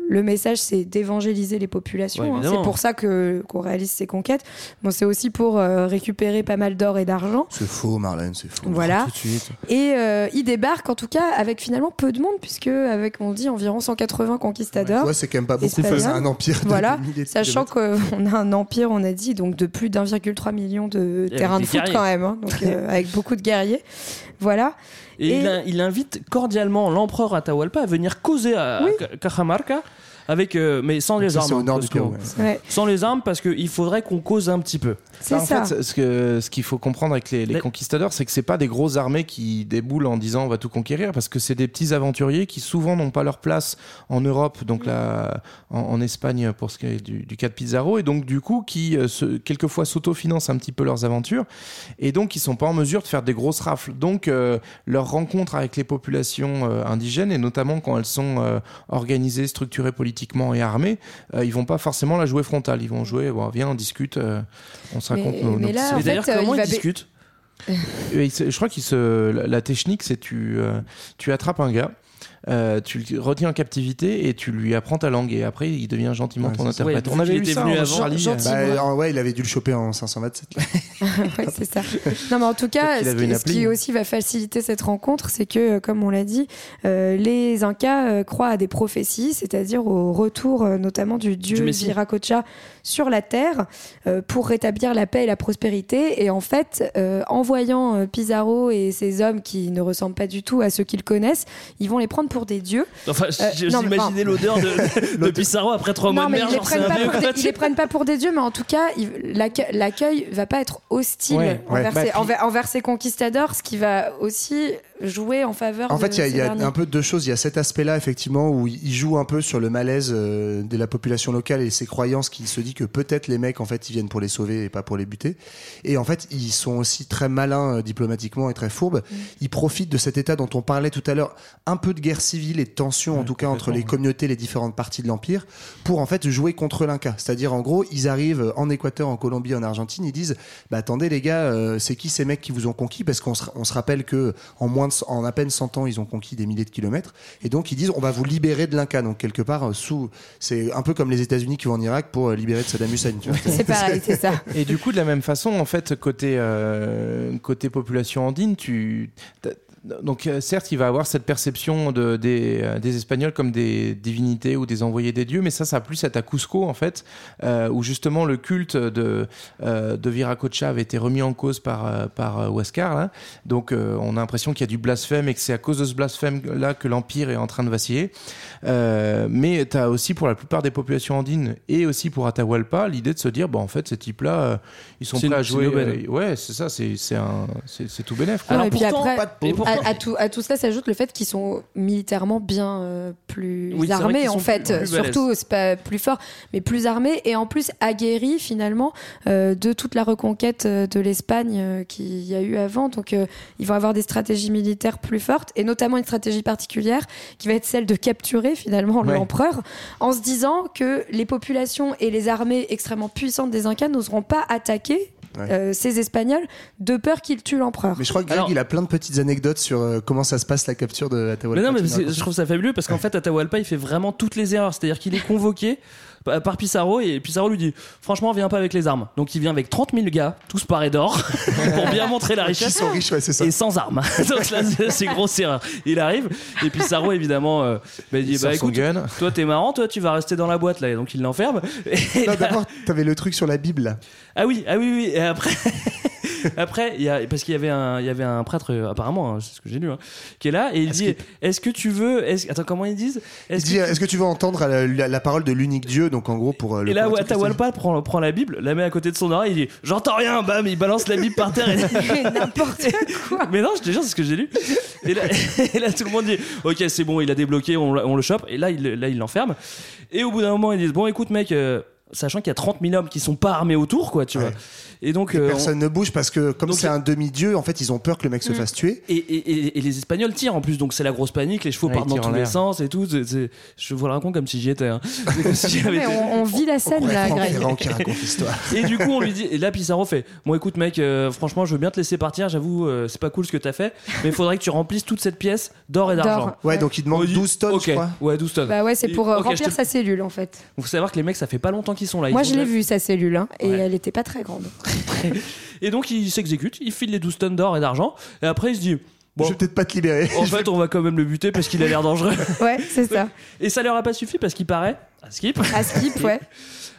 Speaker 4: le, message c'est d'évangéliser les populations.
Speaker 1: Ouais,
Speaker 4: hein. c'est pour ça que qu'on réalise ces conquêtes. Bon, c'est aussi pour euh, récupérer pas mal d'or et d'argent.
Speaker 3: C'est faux, Marlène, c'est faux.
Speaker 4: Voilà.
Speaker 3: Tout de suite.
Speaker 4: Et euh, il débarque en tout cas avec finalement peu de monde puisque avec on dit environ 180 conquistadors.
Speaker 3: Ouais, c'est quand même pas beaucoup. C'est un empire de
Speaker 4: Voilà, sachant qu'on a un empire, on a dit, donc de plus d'1,3 million de terrains de foot
Speaker 1: guerriers.
Speaker 4: quand même, hein, donc euh, avec beaucoup de guerriers. Voilà.
Speaker 1: Et,
Speaker 4: Et-
Speaker 1: Il, in- il invite cordialement l'empereur Atahualpa à venir causer à,
Speaker 4: Oui.
Speaker 1: à Cajamarca. Avec, euh, mais sans les
Speaker 3: Ça,
Speaker 1: armes.
Speaker 3: c'est au nord
Speaker 1: parce
Speaker 3: du Pérou.
Speaker 1: qu'on-
Speaker 3: ouais.
Speaker 4: Ouais,
Speaker 1: Sans les armes, parce qu'il faudrait qu'on cause un petit peu.
Speaker 4: c'est
Speaker 2: Bah, en
Speaker 4: ça.
Speaker 2: fait, ce que ce qu'il faut comprendre avec les, les
Speaker 1: Mais-
Speaker 2: conquistadors, c'est que c'est pas des grosses armées qui déboulent en disant on va tout conquérir, parce que c'est des petits aventuriers qui souvent n'ont pas leur place en Europe, donc là, en, en Espagne pour ce qui est du, du cas de Pizarro, et donc du coup qui euh, se, quelquefois s'autofinancent un petit peu leurs aventures, et donc ils sont pas en mesure de faire des grosses rafles. Donc euh, leur rencontre avec les populations euh, indigènes, et notamment quand elles sont euh, organisées, structurées politiquement et armées, euh, ils vont pas forcément la jouer frontale. Ils vont jouer, bon, viens, on discute, euh, on se
Speaker 4: Mais-
Speaker 2: raconte nos, nos
Speaker 4: mais là,
Speaker 2: petits-
Speaker 1: d'ailleurs,
Speaker 4: euh,
Speaker 1: comment
Speaker 4: il
Speaker 1: ils discutent?
Speaker 2: Je crois la, la technique c'est tu euh, tu attrapes un gars euh, tu le retiens en captivité et tu lui apprends ta langue et après il devient gentiment
Speaker 3: Ouais,
Speaker 2: ton interprète.
Speaker 1: Ouais,
Speaker 2: On avait eu
Speaker 1: était
Speaker 2: ça
Speaker 1: venu
Speaker 2: en
Speaker 1: avant.
Speaker 2: Charlie.
Speaker 4: Gentil.
Speaker 3: Bah,
Speaker 4: Ouais.
Speaker 3: euh, ouais, il avait dû le choper en 527. là.
Speaker 4: Ouais, c'est ça. Non, mais en tout cas, ce qui,
Speaker 2: une
Speaker 4: ce qui
Speaker 2: appli.
Speaker 4: aussi va faciliter cette rencontre, c'est que, euh, comme on l'a dit, euh, les Incas euh, croient à des prophéties, c'est-à-dire au retour euh, notamment du dieu
Speaker 1: Du.
Speaker 4: Viracocha sur la terre euh, pour rétablir la paix et la prospérité. Et en fait, euh, en voyant euh, Pizarro et ses hommes qui ne ressemblent pas du tout à ceux qu'ils connaissent, ils vont les prendre pour des dieux.
Speaker 1: Enfin,
Speaker 4: Euh,
Speaker 1: j'ai
Speaker 4: non, mais
Speaker 1: imaginé l'odeur de, de Pissarro après trois mois de
Speaker 4: mais
Speaker 1: mer.
Speaker 4: ils les,
Speaker 1: genre,
Speaker 4: prennent pas des, ils les prennent pas pour des dieux, mais en tout cas, l'accueil va pas être hostile
Speaker 2: Ouais,
Speaker 3: ouais.
Speaker 4: envers,
Speaker 2: Bah, puis-
Speaker 4: envers- envers ces conquistadors, ce qui va aussi jouer en faveur
Speaker 3: En
Speaker 4: de
Speaker 3: fait, il y a,
Speaker 4: ces
Speaker 3: il y a
Speaker 4: derniers.
Speaker 3: un peu deux choses. Il y a cet aspect-là, effectivement, où il joue un peu sur le malaise euh, de la population locale et ses croyances qui se dit que peut-être les mecs, en fait, ils viennent pour les sauver et pas pour les buter. Et en fait, ils sont aussi très malins euh, diplomatiquement et très fourbes.
Speaker 4: Mm.
Speaker 3: Ils profitent de cet état dont on parlait tout à l'heure, un peu de guerre civile et de tension, en tout cas, entre les communautés, les différentes parties de l'Empire, pour en fait jouer contre l'Inca. C'est-à-dire, en gros, ils arrivent en Équateur, en Colombie, en Argentine, ils disent, bah attendez les gars, euh, c'est qui ces mecs qui vous ont conquis? Parce qu'on se, on se rappelle que en moins de, en à peine 100 ans, ils ont conquis des milliers de kilomètres, et donc ils disent, on va vous libérer de l'Inca. Donc quelque part, euh, sous, c'est un peu comme les États-Unis qui vont en Irak pour euh, libérer de Saddam Hussein. Tu vois
Speaker 4: C'est pareil, c'est ça.
Speaker 2: Et du coup, de la même façon, en fait, côté, euh, côté population andine, tu. Donc, euh, certes, il va avoir cette perception de, des, euh, des Espagnols comme des divinités ou des envoyés des dieux, mais ça, ça a plus être à Cusco, en fait, euh, où justement le culte de, euh, de Viracocha avait été remis en cause par, par Huascar. là. Donc, euh, on a l'impression qu'il y a du blasphème et que c'est à cause de ce blasphème-là que l'Empire est en train de vaciller. Euh, mais tu as aussi pour la plupart des populations andines et aussi pour Atahualpa l'idée de se dire, bon, en fait, ces types-là, euh, ils sont prêts à jouer. euh, ouais, c'est ça, c'est c'est un- c'est- c'est tout bénef. quoi.
Speaker 1: Alors,
Speaker 4: et
Speaker 1: pourtant,
Speaker 4: après,
Speaker 1: pas de- et
Speaker 4: à, tout, à tout cela s'ajoute le fait qu'ils sont militairement bien euh, plus
Speaker 1: Oui,
Speaker 4: armés en fait.
Speaker 1: plus- plus balèzes.
Speaker 4: Surtout, c'est pas plus fort, mais plus armés et en plus aguerris finalement euh, de toute la reconquête euh, de l'Espagne euh, qu'il y a eu avant. Donc, euh, ils vont avoir des stratégies militaires plus fortes et notamment une stratégie particulière qui va être celle de capturer finalement
Speaker 2: Ouais.
Speaker 4: l'empereur en se disant que les populations et les armées extrêmement puissantes des Incas n'oseront pas attaquer
Speaker 3: Ouais.
Speaker 4: euh, ces Espagnols de peur qu'ils tuent l'empereur.
Speaker 3: Mais je crois que Greg, il a plein de petites anecdotes sur euh, comment ça se passe la capture de Atahualpa.
Speaker 1: Mais non, mais je trouve ça fabuleux parce qu'en fait, Atahualpa, il fait vraiment toutes les erreurs. C'est-à-dire qu'il est convoqué par Pissarro et Pissarro lui dit Franchement, viens pas avec les armes. Donc il vient avec 30 000 gars, tous parés d'or, pour bien montrer la richesse.
Speaker 3: sont riches, ouais, c'est ça.
Speaker 1: Et sans armes. Donc là, c'est- grosse erreur. Il arrive et Pissarro, évidemment, euh, bah, il dit
Speaker 2: Il
Speaker 1: Bah écoute,
Speaker 2: gun.
Speaker 1: toi t'es marrant, toi tu vas rester dans la boîte là. Et donc il l'enferme. Et
Speaker 3: Non,
Speaker 1: là-
Speaker 3: d'abord, t'avais le truc sur la Bible. là.
Speaker 1: ah oui, ah oui, oui. Et après, après, il y a, parce qu'il y avait un, il y avait un prêtre euh, apparemment, hein, c'est ce que j'ai lu, hein, qui est là et il dit, est-ce que tu veux, est-ce- attends, comment ils disent?
Speaker 3: Il
Speaker 1: Est-ce
Speaker 3: dit Est-ce que tu veux entendre la, la- la parole de l'unique Dieu Donc en gros, pour euh, le.
Speaker 1: Et là,
Speaker 3: convertir,
Speaker 1: Atahualpa prend, prend la Bible, la met à côté de son oreille, il dit J'entends rien, bam, il balance la Bible par terre. Et...
Speaker 4: N'importe quoi.
Speaker 1: Mais non, je te jure, c'est ce que j'ai lu. Et là, et là, tout le monde dit Ok, c'est bon, il a débloqué, on, on le chope. Et là, il là, il l'enferme. Et au bout d'un moment, ils disent Bon, écoute, mec, euh, sachant qu'il y a 30 000 hommes qui sont pas armés autour, quoi, tu vois. Et donc,
Speaker 3: Et
Speaker 1: euh,
Speaker 3: personne ne bouge parce que comme c'est un demi-dieu, en fait, ils ont peur que le mec se
Speaker 1: Mm.
Speaker 3: fasse tuer.
Speaker 1: Et, et- et- et les Espagnols tirent en plus, donc c'est la grosse panique, les chevaux
Speaker 2: Ouais,
Speaker 1: partent dans tous les sens et tout. je vous le raconte comme si j'y étais. hein. Comme si
Speaker 4: Mais on, on vit la scène là.
Speaker 1: Et du coup, on lui dit, et là, Pissarro fait Bon, écoute, mec, euh, franchement, je veux bien te laisser partir, j'avoue, euh, c'est pas cool ce que t'as fait, mais il faudrait que tu remplisses toute cette pièce d'or et d'argent.
Speaker 3: Ouais, donc il demande
Speaker 1: On dit,
Speaker 3: 12 tonnes, je crois.
Speaker 1: ouais, 12 tonnes.
Speaker 4: Bah ouais, c'est pour euh, remplir sa cellule en fait.
Speaker 1: Faut savoir que les mecs, ça fait pas longtemps qu'ils sont là.
Speaker 4: Moi je l'ai vu sa cellule hein, et
Speaker 1: Ouais.
Speaker 4: elle était pas très grande.
Speaker 1: Et donc, il s'exécute, il file les 12 tonnes d'or et d'argent, et après, il se dit Bon,
Speaker 3: Je vais peut-être pas te libérer.
Speaker 1: en fait, on va quand même le buter parce qu'il a l'air dangereux.
Speaker 4: Ouais, c'est ça.
Speaker 1: Et ça leur a pas suffi parce qu'il paraît, à skip,
Speaker 4: À skip, ouais.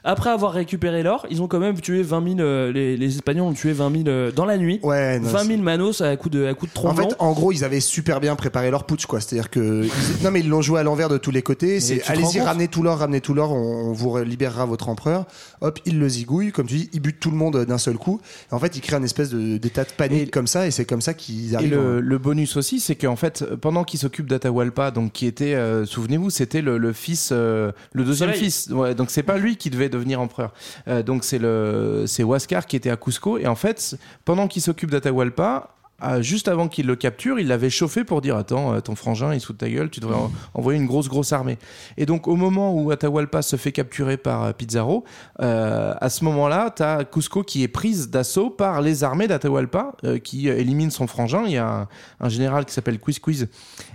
Speaker 1: Après avoir récupéré l'or, ils ont quand même tué 20 000, euh, les, les Espagnols ont tué 20 000 euh, dans la nuit.
Speaker 3: Ouais, non,
Speaker 1: 20
Speaker 3: c'est-
Speaker 1: 000 manos à coup de, à coup de
Speaker 3: En
Speaker 1: tromblon.
Speaker 3: fait, en gros, ils avaient super bien préparé leur putsch, quoi. C'est-à-dire que ils- non, mais ils l'ont joué à l'envers de tous les côtés. C'est
Speaker 1: tu te rends
Speaker 3: allez-y,
Speaker 1: compte
Speaker 3: ramenez tout l'or, ramenez tout l'or, on, on vous libérera votre empereur. Hop, ils le zigouillent, comme tu dis, ils butent tout le monde d'un seul coup. Et en fait, ils créent un espèce de- d'état de panique comme ça, et c'est comme ça qu'ils
Speaker 2: Et
Speaker 3: arrivent.
Speaker 2: le,
Speaker 3: en-
Speaker 2: le bonus aussi, c'est qu'en fait, pendant qu'il s'occupe d'Atahualpa, donc qui était, euh, souvenez-vous, c'était le, le fils, euh, le deuxième
Speaker 1: Soleil.
Speaker 2: fils. Ouais, donc c'est pas lui qui devait devenir empereur. Euh, donc c'est le, c'est Huascar qui était à Cusco. Et en fait, pendant qu'il s'occupe d'Atahualpa, ah, juste avant qu'il le capture, il l'avait chauffé pour dire Attends, euh, ton frangin, il se ta gueule, tu devrais en- envoyer une grosse, grosse armée. Et donc, au moment où Atahualpa se fait capturer par euh, Pizarro, euh, à ce moment-là, tu as Cusco qui est prise d'assaut par les armées d'Atahualpa, euh, qui euh, éliminent son frangin. Il y a un, un général qui s'appelle Quiz Quiz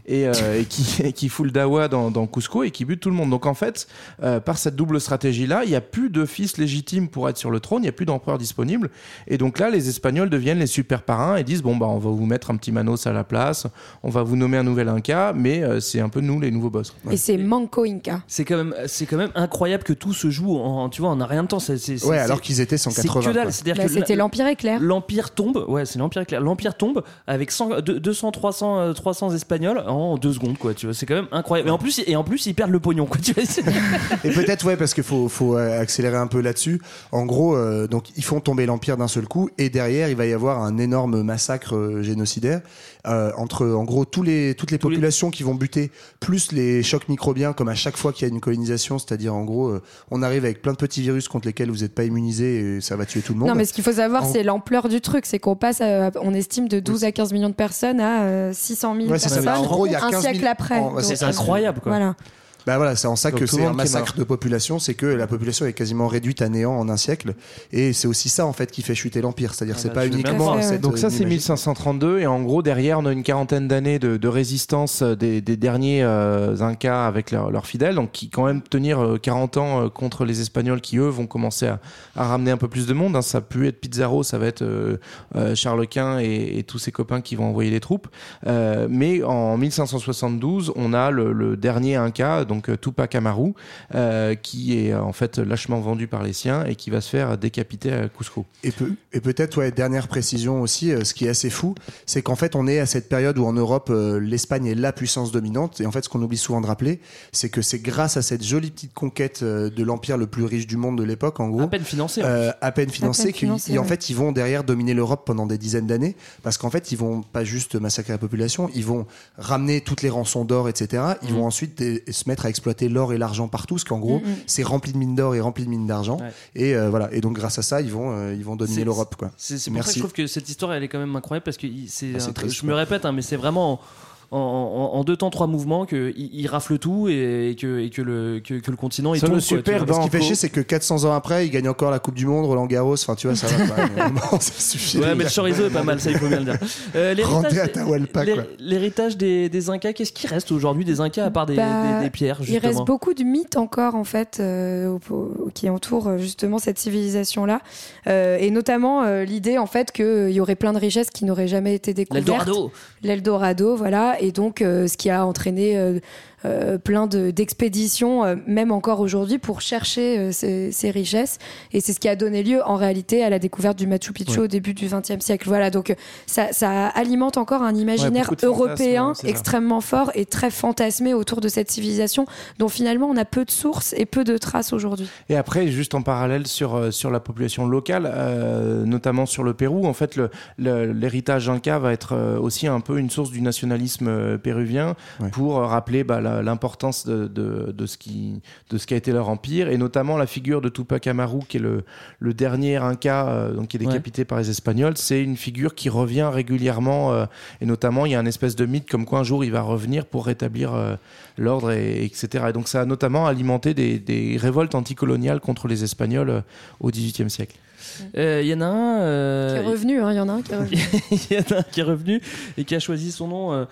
Speaker 2: et, euh, et qui, et qui fout le dawa dans, dans Cusco et qui bute tout le monde. Donc, en fait, euh, par cette double stratégie-là, il n'y a plus de fils légitimes pour être sur le trône, il n'y a plus d'empereur disponible. Et donc là, les Espagnols deviennent les super parrains et disent Bon, bah, on va vous mettre un petit Manos à la place, on va vous nommer un nouvel Inca, mais euh, c'est un peu nous les nouveaux boss.
Speaker 4: Et c'est Manco Inca.
Speaker 1: C'est quand même, c'est quand même incroyable que tout se joue en, tu vois, en un rien de temps. C'est, c'est-
Speaker 3: Ouais,
Speaker 1: c'est-
Speaker 3: alors qu'ils étaient
Speaker 1: c'est
Speaker 3: 180.
Speaker 1: que dalle.
Speaker 3: quoi.
Speaker 1: C'est-à-dire
Speaker 4: Bah,
Speaker 1: que
Speaker 4: C'était l'Empire éclair.
Speaker 1: L'Empire tombe, ouais, c'est l'Empire éclair. L'Empire tombe avec 100, deux- 200, 300, euh, 300 Espagnols en deux secondes, quoi. Tu vois, c'est quand même incroyable. Et en plus, et en plus, ils perdent le pognon, quoi. Tu vois,
Speaker 3: Et peut-être, ouais, parce qu'il faut, faut euh, accélérer un peu là-dessus. En gros, euh, donc, ils font tomber l'Empire d'un seul coup, et derrière, il va y avoir un énorme massacre euh, génocidaire euh, entre, en gros, tous les, toutes les
Speaker 1: Tous les-
Speaker 3: populations qui vont buter, plus les chocs microbiens, comme à chaque fois qu'il y a une colonisation, c'est-à-dire, en gros, euh, on arrive avec plein de petits virus contre lesquels vous n'êtes pas immunisé et ça va tuer tout le monde.
Speaker 4: Non, mais ce qu'il faut savoir,
Speaker 3: En-
Speaker 4: c'est l'ampleur du truc. C'est qu'on passe, à- on estime de 12 à 15 millions de personnes à euh, 600 000
Speaker 3: Ouais, c'est ça.
Speaker 4: personnes
Speaker 3: En gros, il y a
Speaker 4: un
Speaker 3: 15 000
Speaker 4: siècle après.
Speaker 3: c'est
Speaker 1: incroyable, quoi.
Speaker 4: Voilà.
Speaker 3: Bah voilà, c'est en ça
Speaker 2: Donc
Speaker 3: que c'est un massacre de population, c'est que la population est quasiment réduite à néant en un siècle, et c'est aussi ça en fait qui fait chuter l'empire, c'est-à-dire
Speaker 1: Ah
Speaker 3: c'est
Speaker 1: bah,
Speaker 3: pas uniquement cette
Speaker 2: Donc ça
Speaker 3: euh,
Speaker 2: c'est
Speaker 3: magie.
Speaker 2: 1532 et en gros derrière on a une quarantaine d'années de, de résistance euh, des, des derniers euh, Incas avec leurs fidèles donc qui quand même tenir euh, 40 ans euh, contre les Espagnols qui eux vont commencer à, à ramener un peu plus de monde hein. ça peut être Pizarro ça va être euh, euh, Charles Quint et, et tous ses copains qui vont envoyer des troupes Euh, mais en 1572 on a le, le dernier Inca donc euh, Tupac Amaru euh, qui est euh, en fait lâchement vendu par les siens et qui va se faire décapiter à Cusco
Speaker 3: Et, peu- et peut-être, ouais, dernière précision aussi, euh, ce qui est assez fou, c'est qu'en fait, on est à cette période où en Europe, euh, l'Espagne est la puissance dominante. Et en fait, ce qu'on oublie souvent de rappeler, c'est que c'est grâce à cette jolie petite conquête euh, de l'empire le plus riche du monde de l'époque, en gros.
Speaker 1: à peine financé.
Speaker 3: euh, à peine financé,
Speaker 4: peine
Speaker 3: qu'ils-
Speaker 4: financé,
Speaker 3: et en fait ils vont derrière dominer l'Europe pendant des dizaines d'années parce qu'en fait ils vont pas juste massacrer la population, ils vont ramener toutes les rançons d'or, etc. Ils
Speaker 1: Mhm.
Speaker 3: vont ensuite se mettre à exploiter l'or et l'argent partout, parce qu'en gros
Speaker 4: Mhm.
Speaker 3: c'est rempli de mines d'or et rempli de mines d'argent.
Speaker 1: Ouais.
Speaker 3: Et euh, voilà. Et donc grâce à ça ils vont euh, ils vont dominer l'Europe.
Speaker 1: C'est pour ça que
Speaker 3: Merci.
Speaker 1: je trouve que cette histoire elle est quand même incroyable parce que c'est
Speaker 3: Ah,
Speaker 1: je me répète hein, mais c'est vraiment en, en- en deux temps, trois mouvements, qu'il il rafle tout et, et que, et que, le, que, que le continent il
Speaker 2: Sur
Speaker 1: tombe.
Speaker 2: le
Speaker 1: quoi,
Speaker 2: super
Speaker 1: vois.
Speaker 3: Ce qui fait chier, c'est que 400 ans après, il gagne encore la Coupe du Monde, Roland Garros. Enfin, tu vois, ça va pas. Vraiment, ça suffit.
Speaker 1: Ouais, mais le chorizo est pas mal, ça il faut bien le dire. Euh,
Speaker 3: Rendez
Speaker 1: l'héritage-
Speaker 3: quoi.
Speaker 1: Des, des Incas, qu'est-ce qui reste aujourd'hui des Incas à part des,
Speaker 4: Bah,
Speaker 1: des- des pierres
Speaker 4: Il
Speaker 1: justement
Speaker 4: reste beaucoup de mythes encore en fait euh, qui entourent euh, justement cette civilisation-là, Euh, et notamment euh, l'idée en fait qu'il y aurait plein de richesses qui n'auraient jamais été découvertes.
Speaker 1: L'Eldorado
Speaker 4: L'Eldorado, voilà, et donc euh, ce qui a entraîné euh, plein de- d'expéditions, euh, même encore aujourd'hui, pour chercher euh, ces, ces richesses. Et c'est ce qui a donné lieu en réalité à la découverte du Machu Picchu
Speaker 2: Ouais.
Speaker 4: au début du XXe siècle. Voilà, donc ça, ça alimente encore un imaginaire européen extrêmement fort et très fantasmé autour de cette civilisation dont finalement on a peu de sources et peu de traces aujourd'hui.
Speaker 2: Et après, juste en parallèle sur, sur la population locale, euh, notamment sur le Pérou, en fait, le- le- l'héritage inca va être aussi un peu une source du nationalisme péruvien
Speaker 3: Ouais.
Speaker 2: pour rappeler bah, la- l'importance de, de, de ce qui, de ce qui a été leur empire, et notamment la figure de Tupac Amaru, qui est le, le dernier inca euh, donc, qui est décapité par les Espagnols. C'est une figure qui revient régulièrement, euh, et notamment, il y a un espèce de mythe comme quoi un jour il va revenir pour rétablir euh, l'ordre, et, etc. Et donc ça a notamment alimenté des, des révoltes anticoloniales contre les Espagnols euh, au XVIIIe siècle.
Speaker 1: Euh, Il y en a un.
Speaker 4: Qui
Speaker 1: euh,
Speaker 4: est revenu, hein, il y en a un qui est revenu.
Speaker 1: Il y en a un qui est revenu et qui a choisi son nom euh,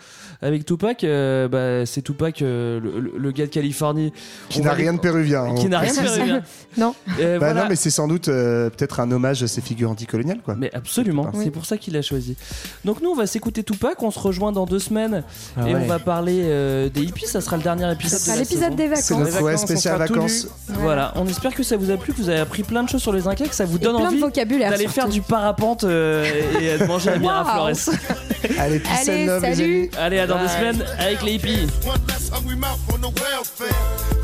Speaker 1: avec Tupac. euh, bah, c'est Tupac, euh, le, gars de Californie.
Speaker 3: Qui n'a rien de péruvien. hein,
Speaker 1: Qui n'a rien de péruvien.
Speaker 4: non.
Speaker 1: Euh,
Speaker 3: Bah
Speaker 1: voilà.
Speaker 3: non, mais c'est sans doute euh, peut-être un hommage à ces figures anticoloniales, quoi.
Speaker 1: Mais absolument, c'est pour ça qu'il l'a choisi. Donc nous, on va s'écouter Tupac, on se rejoint dans deux semaines
Speaker 2: Ah
Speaker 1: et
Speaker 2: ouais.
Speaker 1: on va parler euh, des hippies. Ça sera le dernier épisode.
Speaker 4: Ça sera
Speaker 1: de la
Speaker 4: l'épisode des vacances.
Speaker 3: C'est notre
Speaker 2: vacances,
Speaker 3: spécial vacances.
Speaker 1: Voilà, on espère que ça vous a plu, que vous avez appris plein de choses sur les Incas, que ça vous donne
Speaker 4: plein de
Speaker 1: envie
Speaker 4: vocabulaire.
Speaker 1: d'aller faire
Speaker 4: surtout.
Speaker 1: du parapente euh, et de manger à Miraflores.
Speaker 3: Allez, peace
Speaker 4: Allez,
Speaker 3: and love, les
Speaker 4: salut.
Speaker 3: amis.
Speaker 1: Allez, à dans deux semaines avec les hippies.
Speaker 8: One less hungry mouth on the welfare.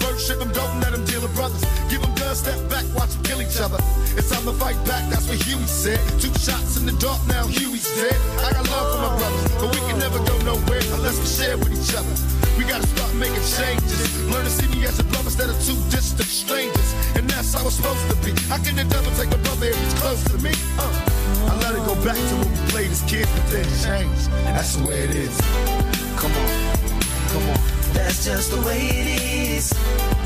Speaker 8: First ship them, don't let them deal with brothers. Give guns, step back, watch them kill each other. It's time to fight back, that's what Huey said. Two shots in the dark, now Huey's dead. I got love for my brothers, but we can never go nowhere unless we share with each other. We gotta start making changes. Learn to see me as a brother instead of two distant strangers. And that's how it's supposed to be. How can devil take a brother if he's close to me? Uh, I let it go back to when we played as kids, but then changed. That's the way it is. Come on, come on.
Speaker 7: That's just the way it is.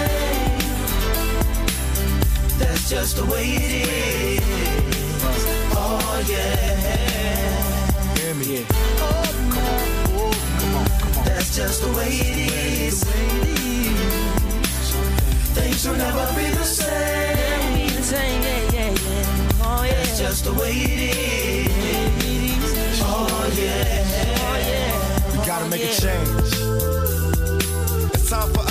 Speaker 7: That's just the way it is. Oh yeah.
Speaker 8: Hear me. Oh, yeah.
Speaker 7: That's just the way it is. Things will never be the same. Oh, That's just the way it is. Oh yeah.
Speaker 8: We gotta make a change. It's time for